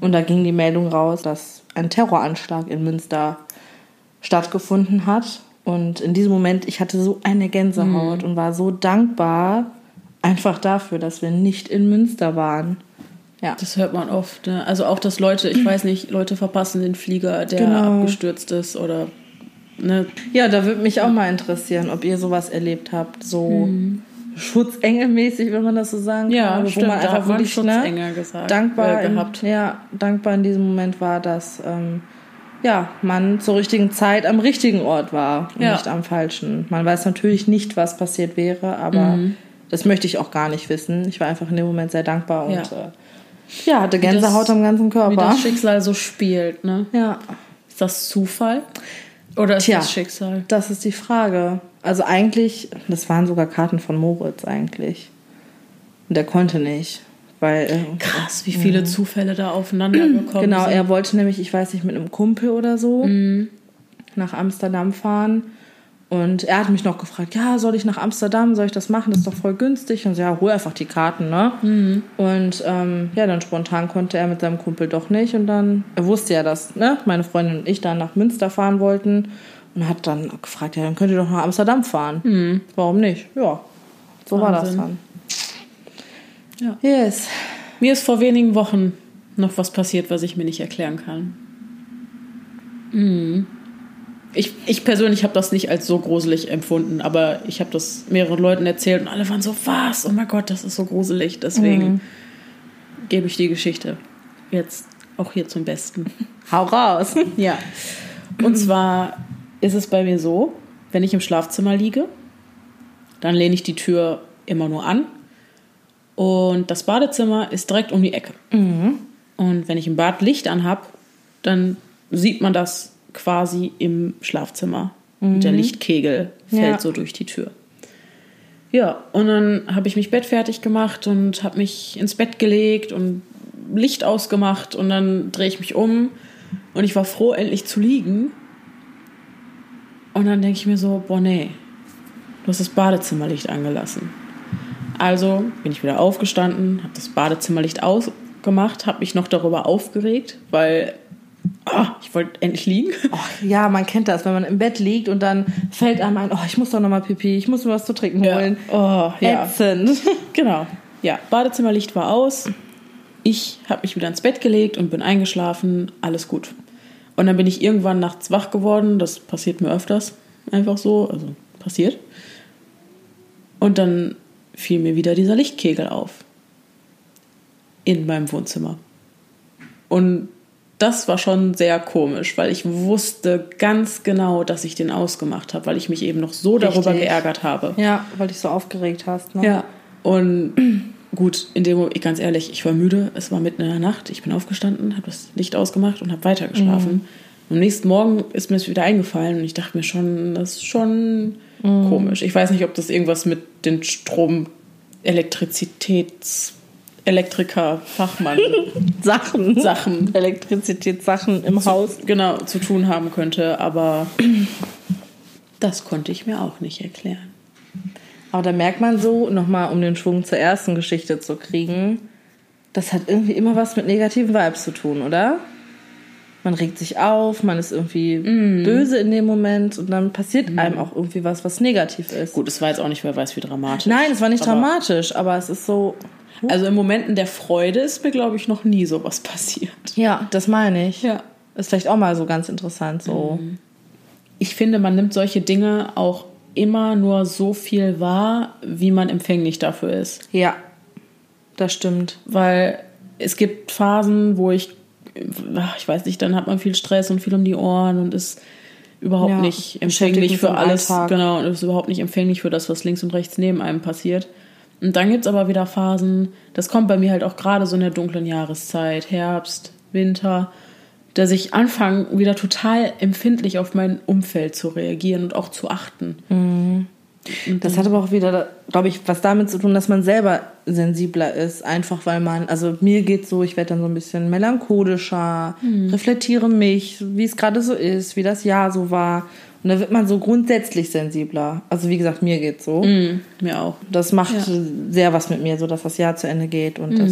Und da ging die Meldung raus, dass ein Terroranschlag in Münster stattgefunden hat. Und in diesem Moment, ich hatte so eine Gänsehaut und war so dankbar einfach dafür, dass wir nicht in Münster waren. Ja. Das hört man oft. Ne? Also auch, dass Leute, ich weiß nicht, Leute verpassen den Flieger, der Genau. abgestürzt ist oder ne, Ja, da würde mich auch mal interessieren, ob ihr sowas erlebt habt, so schutzengelmäßig, wenn man das so sagen kann. Ja, stimmt, wo man einfach wirklich ne, gesagt, dankbar, äh, in, gehabt. ja, dankbar in diesem Moment war, dass ähm, ja, man zur richtigen Zeit am richtigen Ort war und Ja. nicht am falschen. Man weiß natürlich nicht, was passiert wäre, aber Mhm. das möchte ich auch gar nicht wissen. Ich war einfach in dem Moment sehr dankbar und Ja. äh, ja, hatte Gänsehaut das- am ganzen wie Körper. das Schicksal so spielt. Ne? Ja. Ist das Zufall? Oder ist Tja. das Schicksal? Das ist die Frage. Also eigentlich, das waren sogar Karten von Moritz eigentlich. Und der konnte nicht, weil äh, Krass, wie viele Zufälle da aufeinander gekommen genau, sind. er wollte nämlich, ich weiß nicht, mit einem Kumpel oder so nach Amsterdam fahren. Und er hat mich noch gefragt, ja, soll ich nach Amsterdam, soll ich das machen? Das ist doch voll günstig. Und so, ja, hol einfach die Karten, ne? Und ähm, ja, dann spontan konnte er mit seinem Kumpel doch nicht. Und dann, er wusste ja, dass ne, meine Freundin und ich dann nach Münster fahren wollten. Und hat dann gefragt, ja, dann könnt ihr doch nach Amsterdam fahren. Warum nicht? Ja, so war das Wahnsinn. dann. Ja. Yes. Mir ist vor wenigen Wochen noch was passiert, was ich mir nicht erklären kann. Mhm. Ich, ich persönlich habe das nicht als so gruselig empfunden, aber ich habe das mehreren Leuten erzählt und alle waren so, was? Oh mein Gott, das ist so gruselig. Deswegen gebe ich die Geschichte jetzt auch hier zum Besten. Hau raus. Ja. Und zwar ist es bei mir so, wenn ich im Schlafzimmer liege, dann lehne ich die Tür immer nur an. Und das Badezimmer ist direkt um die Ecke. Und wenn ich im Bad Licht anhab, dann sieht man das quasi im Schlafzimmer. Und der Lichtkegel fällt Ja. so durch die Tür. Ja, und dann habe ich mich bettfertig gemacht und habe mich ins Bett gelegt und Licht ausgemacht und dann drehe ich mich um und ich war froh, endlich zu liegen. Und dann denke ich mir so, boah, nee, du hast das Badezimmerlicht angelassen. Also bin ich wieder aufgestanden, habe das Badezimmerlicht ausgemacht, habe mich noch darüber aufgeregt, weil ah, ich wollte endlich liegen. Oh, ja, man kennt das, wenn man im Bett liegt und dann fällt einem ein, oh, ich muss doch noch mal pipi, ich muss mir was zu trinken holen. Oh, ja. Ätzend. Genau. Ja, Badezimmerlicht war aus. Ich habe mich wieder ins Bett gelegt und bin eingeschlafen. Alles gut. Und dann bin ich irgendwann nachts wach geworden. Das passiert mir öfters. Einfach so. Also passiert. Und dann fiel mir wieder dieser Lichtkegel auf. In meinem Wohnzimmer. Und das war schon sehr komisch, weil ich wusste ganz genau, dass ich den ausgemacht habe, weil ich mich eben noch so darüber Richtig. geärgert habe. Ja, weil dich so aufgeregt hast. Ne? Ja. Und gut, in dem Moment, ganz ehrlich, ich war müde, es war mitten in der Nacht, ich bin aufgestanden, habe das Licht ausgemacht und habe weitergeschlafen. Mhm. Am nächsten Morgen ist mir das wieder eingefallen und ich dachte mir schon, das ist schon Mhm. komisch. Ich weiß nicht, ob das irgendwas mit den Strom, Elektrizitäts, Elektriker, Fachmann, Sachen. Sachen, Elektrizitätssachen im Haus. genau, zu tun haben könnte, aber das konnte ich mir auch nicht erklären. Aber da merkt man so, nochmal um den Schwung zur ersten Geschichte zu kriegen, das hat irgendwie immer was mit negativen Vibes zu tun, oder? Man regt sich auf, man ist irgendwie böse in dem Moment und dann passiert einem auch irgendwie was, was negativ ist. Gut, es war jetzt auch nicht, wer weiß, wie dramatisch. Nein, es war nicht Aber- dramatisch, aber es ist so. Also in Momenten der Freude ist mir, glaube ich, noch nie sowas passiert. Ja, das meine ich. Ja. Ist vielleicht auch mal so ganz interessant so. Ich finde, man nimmt solche Dinge auch immer nur so viel wahr, wie man empfänglich dafür ist. Ja, das stimmt. Weil es gibt Phasen, wo ich, ich weiß nicht, dann hat man viel Stress und viel um die Ohren und ist überhaupt Ja, nicht empfänglich für alles. Alltag. Genau, und ist überhaupt nicht empfänglich für das, was links und rechts neben einem passiert. Und dann gibt es aber wieder Phasen, das kommt bei mir halt auch gerade so in der dunklen Jahreszeit, Herbst, Winter, dass ich anfange, wieder total empfindlich auf mein Umfeld zu reagieren und auch zu achten. Das hat aber auch wieder, glaube ich, was damit zu tun, dass man selber sensibler ist. Einfach weil man, also mir geht so, ich werde dann so ein bisschen melancholischer, reflektiere mich, wie es gerade so ist, wie das Jahr so war. Und da wird man so grundsätzlich sensibler. Also wie gesagt, mir geht's so. Mhm, mir auch. Das macht Ja. sehr was mit mir, so dass das Jahr zu Ende geht und dass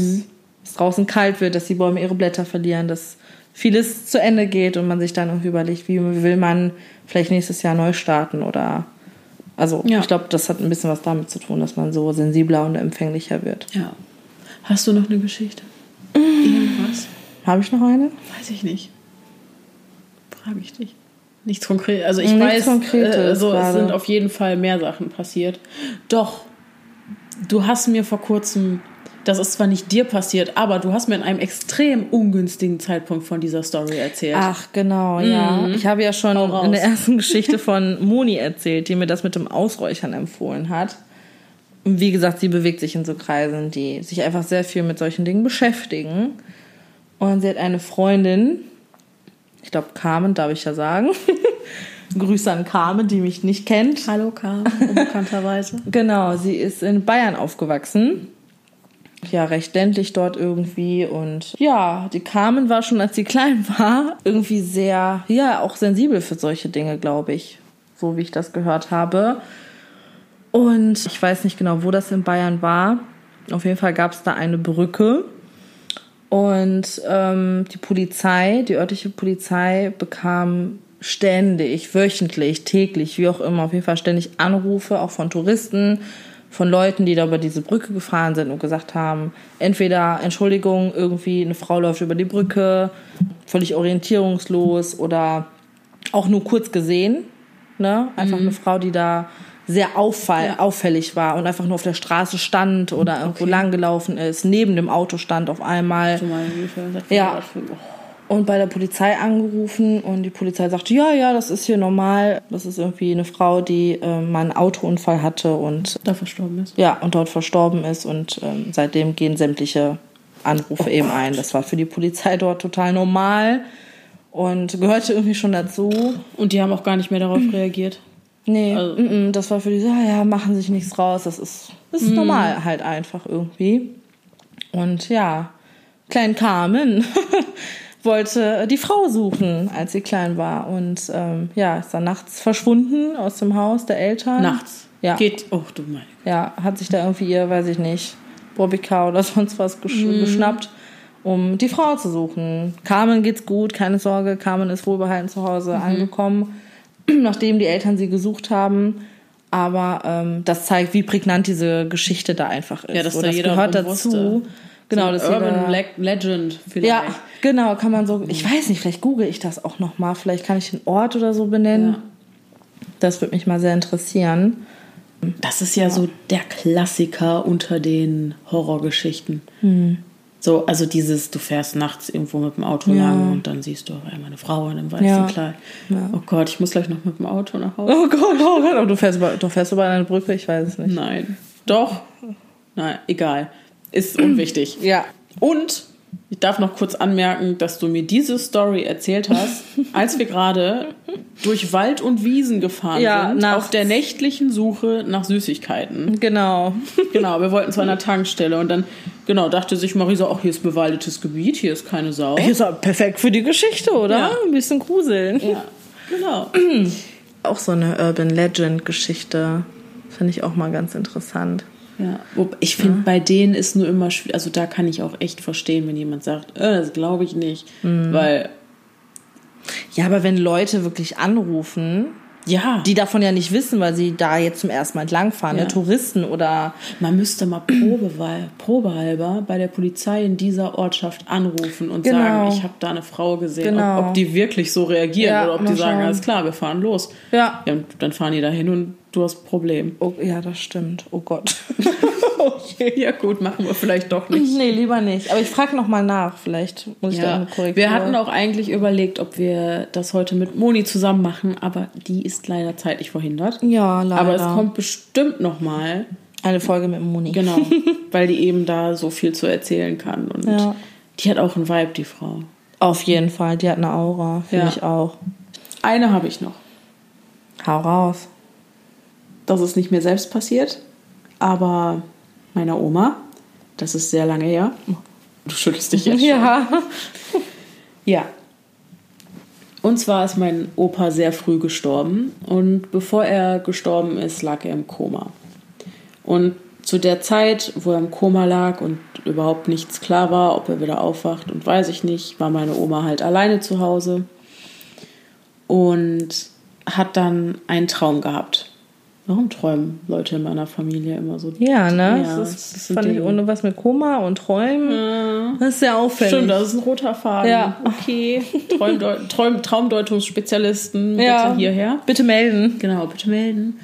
es draußen kalt wird, dass die Bäume ihre Blätter verlieren, dass vieles zu Ende geht und man sich dann irgendwie überlegt, wie will man vielleicht nächstes Jahr neu starten oder also Ja. ich glaube, das hat ein bisschen was damit zu tun, dass man so sensibler und empfänglicher wird. Ja. Hast du noch eine Geschichte? Irgendwas? Habe ich noch eine? Weiß ich nicht. Frage ich dich. Nichts konkret. Also ich Nichts weiß, Konkretes äh, so, es sind auf jeden Fall mehr Sachen passiert. Doch, du hast mir vor kurzem, das ist zwar nicht dir passiert, aber du hast mir in einem extrem ungünstigen Zeitpunkt von dieser Story erzählt. Ach, genau, ja. Ich habe ja schon in der ersten Geschichte von Moni erzählt, die mir das mit dem Ausräuchern empfohlen hat. Und wie gesagt, sie bewegt sich in so Kreisen, die sich einfach sehr viel mit solchen Dingen beschäftigen. Und sie hat eine Freundin, ich glaube Carmen, darf ich ja sagen. Grüße an Carmen, die mich nicht kennt. Hallo Karl, unbekannterweise. Genau, sie ist in Bayern aufgewachsen. Ja, recht ländlich dort irgendwie. Und ja, die Carmen war schon, als sie klein war, irgendwie sehr, ja, auch sensibel für solche Dinge, glaube ich. So wie ich das gehört habe. Und ich weiß nicht genau, wo das in Bayern war. Auf jeden Fall gab es da eine Brücke. Und ähm, die Polizei, die örtliche Polizei, bekam ständig, wöchentlich, täglich, wie auch immer, auf jeden Fall ständig Anrufe, auch von Touristen, von Leuten, die da über diese Brücke gefahren sind und gesagt haben, entweder Entschuldigung, irgendwie eine Frau läuft über die Brücke, völlig orientierungslos oder auch nur kurz gesehen, ne? Einfach eine Frau, die da sehr auffall, Ja. auffällig war und einfach nur auf der Straße stand oder irgendwo Okay. lang gelaufen ist, neben dem Auto stand auf einmal. Ja. Oh. Und bei der Polizei angerufen und die Polizei sagte, ja, ja, das ist hier normal. Das ist irgendwie eine Frau, die äh, mal einen Autounfall hatte und Da verstorben ist. ja, und dort verstorben ist und ähm, seitdem gehen sämtliche Anrufe eben ein. Das war für die Polizei dort total normal und gehörte irgendwie schon dazu. Und die haben auch gar nicht mehr darauf reagiert. Nee, Also- mm, mm, das war für die so, ja, ja, machen sich nichts raus. Das ist, das ist normal halt einfach irgendwie. Und ja, Klein Carmen wollte die Frau suchen, als sie klein war. Und ähm, ja, ist dann nachts verschwunden aus dem Haus der Eltern. Nachts. Ja. Geht. Oh, du meine. Ja, hat sich da irgendwie ihr, weiß ich nicht, Bobbycar oder sonst was gesch geschnappt, um die Frau zu suchen. Carmen geht's gut, keine Sorge, Carmen ist wohlbehalten zu Hause angekommen, nachdem die Eltern sie gesucht haben. Aber ähm, das zeigt, wie prägnant diese Geschichte da einfach ist. Ja, dass so, da das jeder gehört dazu. wusste. Genau, so ein Urban jeder, Le Legend vielleicht. ja, genau, kann man so. Ich weiß nicht, vielleicht google ich das auch noch mal. Vielleicht kann ich den Ort oder so benennen. Ja. Das würde mich mal sehr interessieren. Das ist ja, so der Klassiker unter den Horrorgeschichten. Hm. So, also dieses, du fährst nachts irgendwo mit dem Auto Ja. lang und dann siehst du auf einmal eine Frau in einem weißen Ja. Kleid. Ja. Oh Gott, ich muss gleich noch mit dem Auto nach Hause. Oh Gott, oh Gott, oh, du fährst über, du fährst über eine Brücke, ich weiß es nicht. Nein. Doch. Nein, egal. ist unwichtig. Ja. Und ich darf noch kurz anmerken, dass du mir diese Story erzählt hast, als wir gerade durch Wald und Wiesen gefahren Ja, sind, nachts. auf der nächtlichen Suche nach Süßigkeiten. Genau. Genau, wir wollten zu einer Tankstelle und dann, genau, dachte sich Marisa, ach, hier ist bewaldetes Gebiet, hier ist keine Sau. Ist auch perfekt für die Geschichte, oder? Ja. Ein bisschen gruseln. Ja, genau. Auch so eine Urban Legend Geschichte. Finde ich auch mal ganz interessant. Ja, ich finde, bei denen ist nur immer schwierig, also da kann ich auch echt verstehen, wenn jemand sagt, äh, das glaube ich nicht, weil, Ja, aber wenn Leute wirklich anrufen, ja, die davon ja nicht wissen, weil sie da jetzt zum ersten Mal entlangfahren, Ja. ne? Touristen oder man müsste mal probeweil, probehalber bei der Polizei in dieser Ortschaft anrufen und Genau. sagen, ich habe da eine Frau gesehen, Genau. ob, ob die wirklich so reagieren Ja, oder ob die sagen, schauen. alles klar, wir fahren los. Ja. ja und dann fahren die da hin und du hast ein Problem. Oh, ja, das stimmt. Oh Gott. Okay, ja gut, machen wir vielleicht doch nicht. nee, lieber nicht. Aber ich frage noch mal nach. Vielleicht muss ich da Ja. eine Korrektur. Wir hatten auch eigentlich überlegt, ob wir das heute mit Moni zusammen machen, aber die ist leider zeitlich verhindert. Ja, leider. Aber es kommt bestimmt noch mal, eine Folge mit Moni. genau, weil die eben da so viel zu erzählen kann und Ja. die hat auch einen Vibe, die Frau. Auf jeden Fall. Die hat eine Aura. Finde Ja. ich auch. Eine habe ich noch. Hau raus. Das ist nicht mir selbst passiert, aber meiner Oma. Das ist sehr lange her. Du schüttelst dich jetzt schon. Ja. Ja. Und zwar ist mein Opa sehr früh gestorben und bevor er gestorben ist, lag er im Koma. Und zu der Zeit, wo er im Koma lag und überhaupt nichts klar war, ob er wieder aufwacht und weiß ich nicht, war meine Oma halt alleine zu Hause und hat dann einen Traum gehabt. Warum träumen Leute in meiner Familie immer so? Ja, ne? Ja, das, das ist, ein fand ich ohne was mit Koma und Träumen. Das ist sehr auffällig. Stimmt, das ist ein roter Faden. Ja. Okay. Träumdeu Träum Traumdeutungsspezialisten, Ja. bitte hierher. Bitte melden. Genau, bitte melden.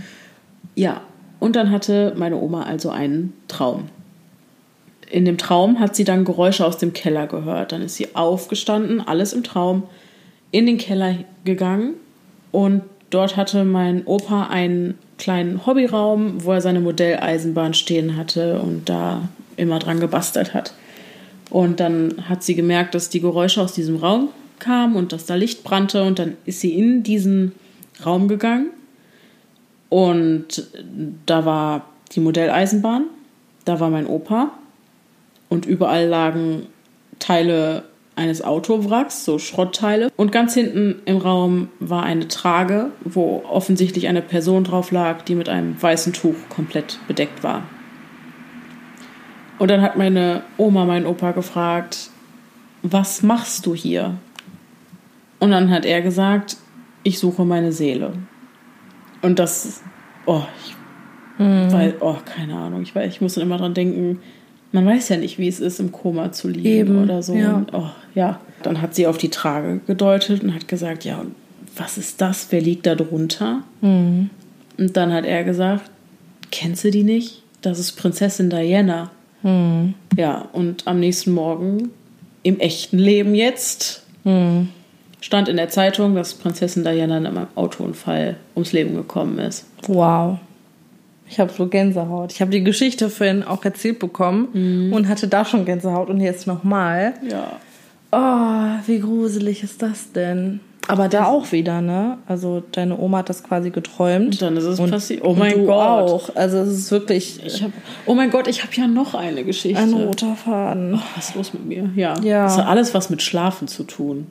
Ja, und dann hatte meine Oma also einen Traum. In dem Traum hat sie dann Geräusche aus dem Keller gehört. Dann ist sie aufgestanden, alles im Traum, in den Keller gegangen und dort hatte mein Opa einen kleinen Hobbyraum, wo er seine Modelleisenbahn stehen hatte und da immer dran gebastelt hat. Und dann hat sie gemerkt, dass die Geräusche aus diesem Raum kamen und dass da Licht brannte. Und dann ist sie in diesen Raum gegangen. Und da war die Modelleisenbahn, da war mein Opa. Und überall lagen Teile eines Autowracks, so Schrottteile. Und ganz hinten im Raum war eine Trage, wo offensichtlich eine Person drauf lag, die mit einem weißen Tuch komplett bedeckt war. Und dann hat meine Oma meinen Opa gefragt, was machst du hier? Und dann hat er gesagt, ich suche meine Seele. Und das, oh, ich weiß, oh, keine Ahnung, ich, weiß, ich muss dann immer dran denken, man weiß ja nicht, wie es ist, im Koma zu liegen Eben, oder so. ja. Und, oh, ja. Dann hat sie auf die Trage gedeutet und hat gesagt, ja, was ist das? Wer liegt da drunter? Und dann hat er gesagt, kennst du die nicht? Das ist Prinzessin Diana. Ja, und am nächsten Morgen, im echten Leben jetzt, stand in der Zeitung, dass Prinzessin Diana in einem Autounfall ums Leben gekommen ist. Wow. Ich habe so Gänsehaut. Ich habe die Geschichte vorhin auch erzählt bekommen und hatte da schon Gänsehaut und jetzt nochmal. Ja. Oh, wie gruselig ist das denn? Aber da auch wieder, ne? Also deine Oma hat das quasi geträumt. Und dann ist es passiert. Oh mein du Gott. auch. Also es ist wirklich Ich hab, oh mein Gott, ich habe ja noch eine Geschichte. ein roter Faden. Oh, was ist los mit mir? Ja. Ja. Das hat alles was mit Schlafen zu tun.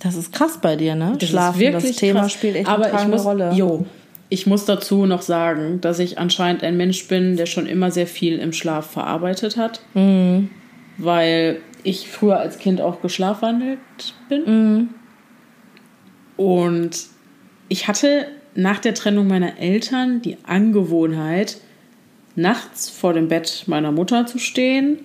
Das ist krass bei dir, ne? Das Schlafen, ist wirklich das Thema krass. spielt echt Aber eine ich muss, Rolle. Jo, ich muss dazu noch sagen, dass ich anscheinend ein Mensch bin, der schon immer sehr viel im Schlaf verarbeitet hat. Mhm. Weil ich früher als Kind auch geschlafwandelt bin. Mhm. Und ich hatte nach der Trennung meiner Eltern die Angewohnheit, nachts vor dem Bett meiner Mutter zu stehen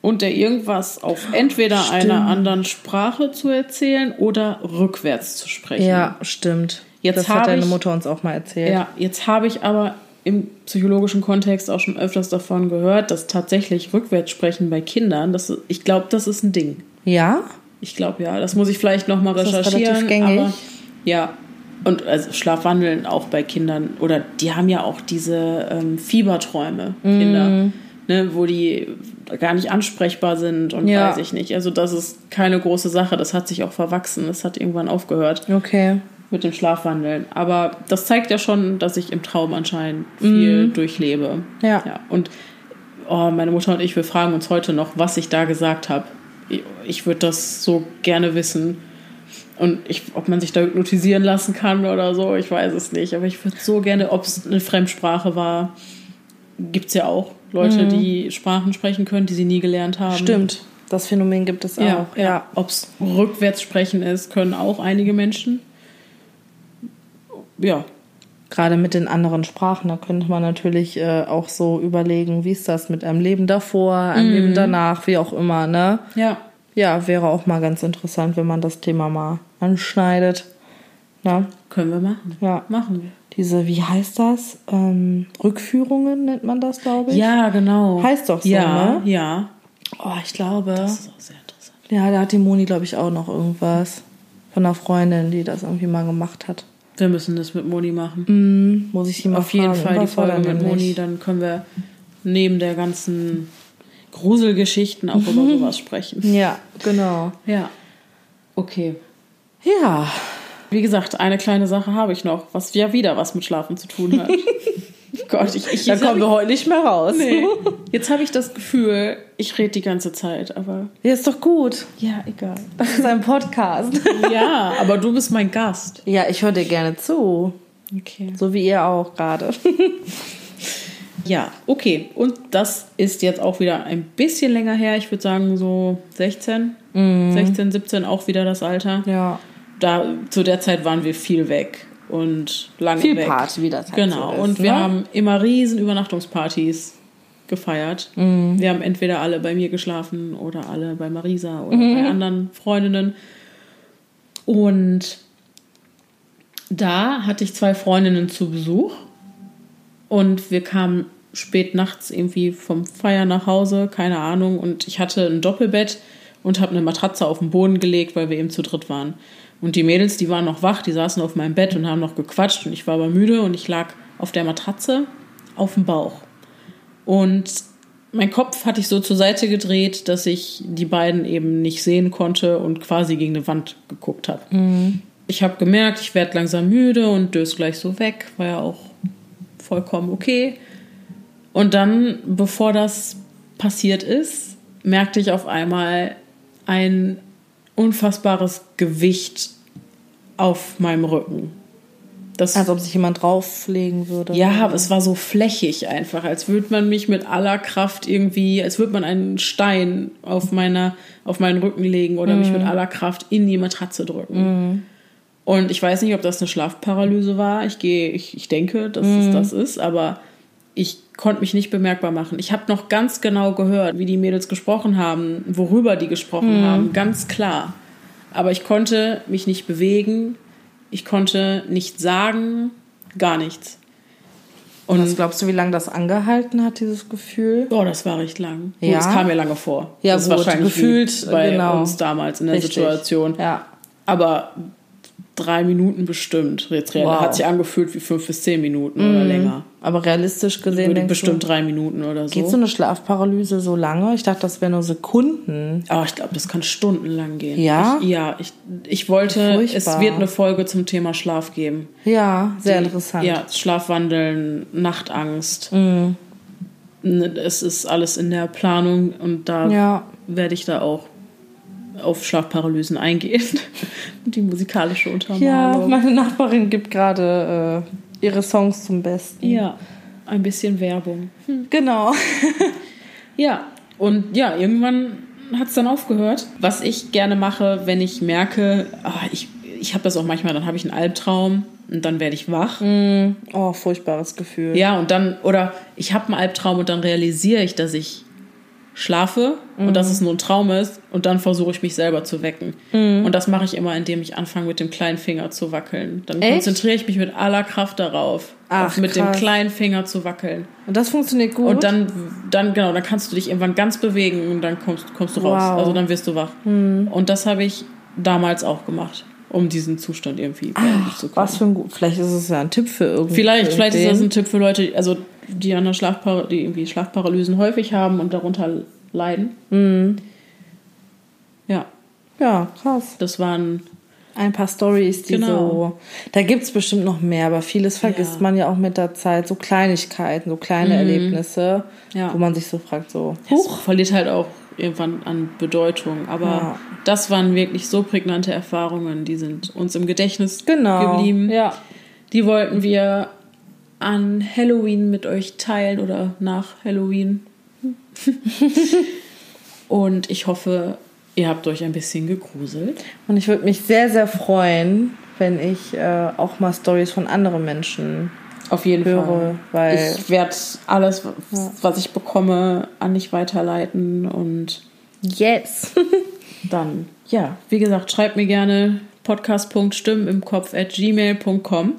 und der irgendwas auf entweder einer anderen Sprache zu erzählen oder rückwärts zu sprechen. Ja, stimmt. Jetzt das hat deine ich- Mutter uns auch mal erzählt. Ja, jetzt habe ich aber im psychologischen Kontext auch schon öfters davon gehört, dass tatsächlich Rückwärtssprechen bei Kindern, das, ich glaube, das ist ein Ding. Ja? Ich glaube ja, das muss ich vielleicht noch mal Ist das recherchieren. relativ gängig? Aber, ja, und also Schlafwandeln auch bei Kindern oder die haben ja auch diese ähm, Fieberträume, Mhm. Kinder. ne, wo die gar nicht ansprechbar sind und Ja. weiß ich nicht. Also das ist keine große Sache. Das hat sich auch verwachsen. Das hat irgendwann aufgehört Okay. Mit dem Schlafwandeln. Aber das zeigt ja schon, dass ich im Traum anscheinend viel durchlebe. Mhm. Ja. ja. Und oh, meine Mutter und ich, wir fragen uns heute noch, was ich da gesagt habe. Ich, ich würde das so gerne wissen. Und ich, ob man sich da hypnotisieren lassen kann oder so, ich weiß es nicht. Aber ich würde so gerne, ob es eine Fremdsprache war, gibt es ja auch Leute, die Sprachen sprechen können, die sie nie gelernt haben. Stimmt. Das Phänomen gibt es Ja, auch. ja. Ob es rückwärts sprechen ist, können auch einige Menschen. Ja, Gerade mit den anderen Sprachen, da könnte man natürlich äh, auch so überlegen, wie ist das mit einem Leben davor, einem Leben danach, wie auch immer, ne? ja. Ja, wäre auch mal ganz interessant, wenn man das Thema mal anschneidet. Na, Können wir machen. ja. Machen wir. Diese, wie heißt das? Ähm, Rückführungen nennt man das, glaube ich. Ja, genau. Heißt doch so, ja, ne? Ja, Oh, ich glaube. Das ist auch sehr interessant. Ja, da hat die Moni, glaube ich, auch noch irgendwas von einer Freundin, die das irgendwie mal gemacht hat. Wir müssen das mit Moni machen. Mhm, muss ich sie mal Auf jeden fragen. Fall die Folge mit? Moni, dann können wir neben der ganzen Gruselgeschichten auch über sowas sprechen. Ja, genau. Ja. Okay. Ja, Wie gesagt, eine kleine Sache habe ich noch, was ja wieder was mit Schlafen zu tun hat. Gott, ich, ich da kommen wir heute nicht mehr raus. Nee. Jetzt habe ich das Gefühl, ich rede die ganze Zeit, aber Ja, ist doch gut. ja, egal. Das ist ein Podcast. Ja, aber du bist mein Gast. ja, ich höre dir gerne zu. Okay. So wie ihr auch gerade. Ja, okay. Und das ist jetzt auch wieder ein bisschen länger her. Ich würde sagen so 16, 16, 17 auch wieder das Alter. Ja. Da, zu der Zeit waren wir viel weg und lange Viel weg. Party, wie das halt Genau. so ist, und wir ne? haben immer riesen Übernachtungspartys gefeiert. Mhm. Wir haben entweder alle bei mir geschlafen oder alle bei Marisa oder Mhm. bei anderen Freundinnen. Und da hatte ich zwei Freundinnen zu Besuch und wir kamen spät nachts irgendwie vom Feiern nach Hause, keine Ahnung. Und ich hatte ein Doppelbett und habe eine Matratze auf den Boden gelegt, weil wir eben zu dritt waren. Und die Mädels, die waren noch wach, die saßen auf meinem Bett und haben noch gequatscht und ich war aber müde und ich lag auf der Matratze auf dem Bauch. Und mein Kopf hatte ich so zur Seite gedreht, dass ich die beiden eben nicht sehen konnte und quasi gegen eine Wand geguckt habe. Ich habe gemerkt, ich werde langsam müde und dös gleich so weg, war ja auch vollkommen okay. Und dann, bevor das passiert ist, merkte ich auf einmal ein unfassbares Gewicht auf meinem Rücken. Das Als ob sich jemand drauflegen würde. ja, es war so flächig einfach, als würde man mich mit aller Kraft irgendwie, als würde man einen Stein auf meiner, auf meinen Rücken legen oder mich mit aller Kraft in die Matratze drücken. Und ich weiß nicht, ob das eine Schlafparalyse war. Ich gehe, ich, ich denke, dass es das ist, aber ich konnte mich nicht bemerkbar machen. Ich habe noch ganz genau gehört, wie die Mädels gesprochen haben, worüber die gesprochen haben, ganz klar. Aber ich konnte mich nicht bewegen, ich konnte nicht sagen, gar nichts. Und was glaubst du, wie lange das angehalten hat, dieses Gefühl? Oh, das war recht lang. Ja? Das kam mir lange vor. Ja, das ist gut, wahrscheinlich gefühlt, bei genau. uns damals in der Richtig. Situation. Ja. Aber drei Minuten bestimmt. Jetzt Wow. Mhm. hat sich angefühlt wie fünf bis zehn Minuten oder länger. Aber realistisch gesehen Würde bestimmt du, drei Minuten oder so. geht so eine Schlafparalyse so lange? Ich dachte, das wäre nur Sekunden. Aber ich glaube, das kann stundenlang gehen. Ja? Ich, ja, ich, ich wollte, Furchtbar. es wird eine Folge zum Thema Schlaf geben. Ja, sehr interessant. Ja, Schlafwandeln, Nachtangst. Mhm. Ne, Es ist alles in der Planung und da Ja. werde ich da auch auf Schlafparalysen eingehen. Die musikalische Ja, Untermalung. meine Nachbarin gibt gerade äh, ihre Songs zum Besten. Ja, ein bisschen Werbung. Genau. Ja, und ja, irgendwann hat es dann aufgehört. Was ich gerne mache, wenn ich merke, ah, ich, ich habe das auch manchmal, dann habe ich einen Albtraum und dann werde ich wach. Oh, furchtbares Gefühl. Ja, und dann, oder ich habe einen Albtraum und dann realisiere ich, dass ich schlafe und dass es nur ein Traum ist und dann versuche ich mich selber zu wecken. Und das mache ich immer, indem ich anfange mit dem kleinen Finger zu wackeln. Dann Echt? konzentriere ich mich mit aller Kraft darauf, Ach, mit dem krass. kleinen Finger zu wackeln. Und das funktioniert gut. Und dann, dann, genau, dann kannst du dich irgendwann ganz bewegen und dann kommst, kommst du raus. Wow. Also dann wirst du wach. Und das habe ich damals auch gemacht. um diesen Zustand irgendwie beenden zu können. Was für ein gut. Vielleicht ist es ja ein Tipp für irgendwie. Vielleicht, vielleicht ist das ein Tipp für Leute, also die an der Schlafpar die irgendwie Schlafparalysen häufig haben und darunter leiden. Mhm. Ja, Ja, krass. das waren Ein paar Stories, die Genau. so. Da gibt es bestimmt noch mehr, aber vieles vergisst Ja. Mhm. man ja auch mit der Zeit. So Kleinigkeiten, so kleine Erlebnisse, Ja. wo man sich so fragt, so. Es verliert halt auch irgendwann an Bedeutung. Aber Ja. das waren wirklich so prägnante Erfahrungen, die sind uns im Gedächtnis Genau. geblieben. Ja. Die wollten wir an Halloween mit euch teilen oder nach Halloween. Und ich hoffe, ihr habt euch ein bisschen gegruselt. Und ich würde mich sehr, sehr freuen, wenn ich äh, auch mal Stories von anderen Menschen Auf jeden höre, Fall. weil Ich werde alles, was ich bekomme, an dich weiterleiten und yes. dann, ja, wie gesagt, schreibt mir gerne podcast.stimmen im Kopf at gmail.com.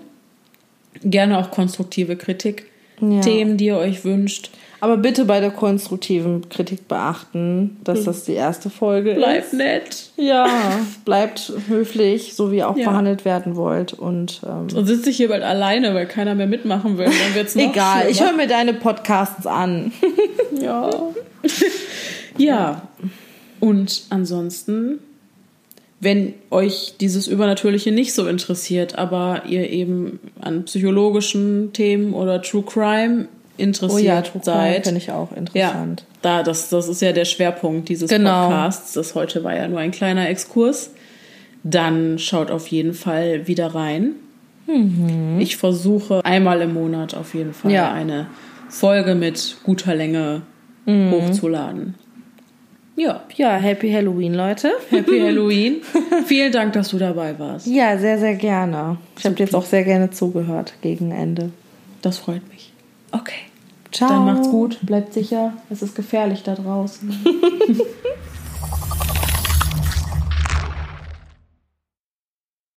Gerne auch konstruktive Kritik, Ja. Themen, die ihr euch wünscht. Aber bitte bei der konstruktiven Kritik beachten, dass das die erste Folge Bleibt ist. nett. Ja, bleibt höflich, so wie ihr auch Ja. behandelt werden wollt. Und ähm, Dann sitze ich hier bald alleine, weil keiner mehr mitmachen will. Dann wird's noch egal, ich schlimmer. höre mir deine Podcasts an. Ja. ja. Und ansonsten, wenn euch dieses Übernatürliche nicht so interessiert, aber ihr eben an psychologischen Themen oder True Crime Oh interessiert ja, True Crime seid. finde ich auch Ja, interessant. da, das, das ist ja der Schwerpunkt dieses Genau. Podcasts. Das heute war ja nur ein kleiner Exkurs. Dann schaut auf jeden Fall wieder rein. Ich versuche einmal im Monat auf jeden Fall Mhm. Ja. eine Folge mit guter Länge Mhm. hochzuladen. Ja, Ja, Happy Halloween, Leute. Happy Halloween. Vielen Dank, dass du dabei warst. Ja, sehr, sehr gerne. Ich habe dir jetzt auch sehr gerne zugehört gegen Ende. Das freut mich. Okay. Ciao. Dann macht's gut, bleibt sicher. Es ist gefährlich da draußen.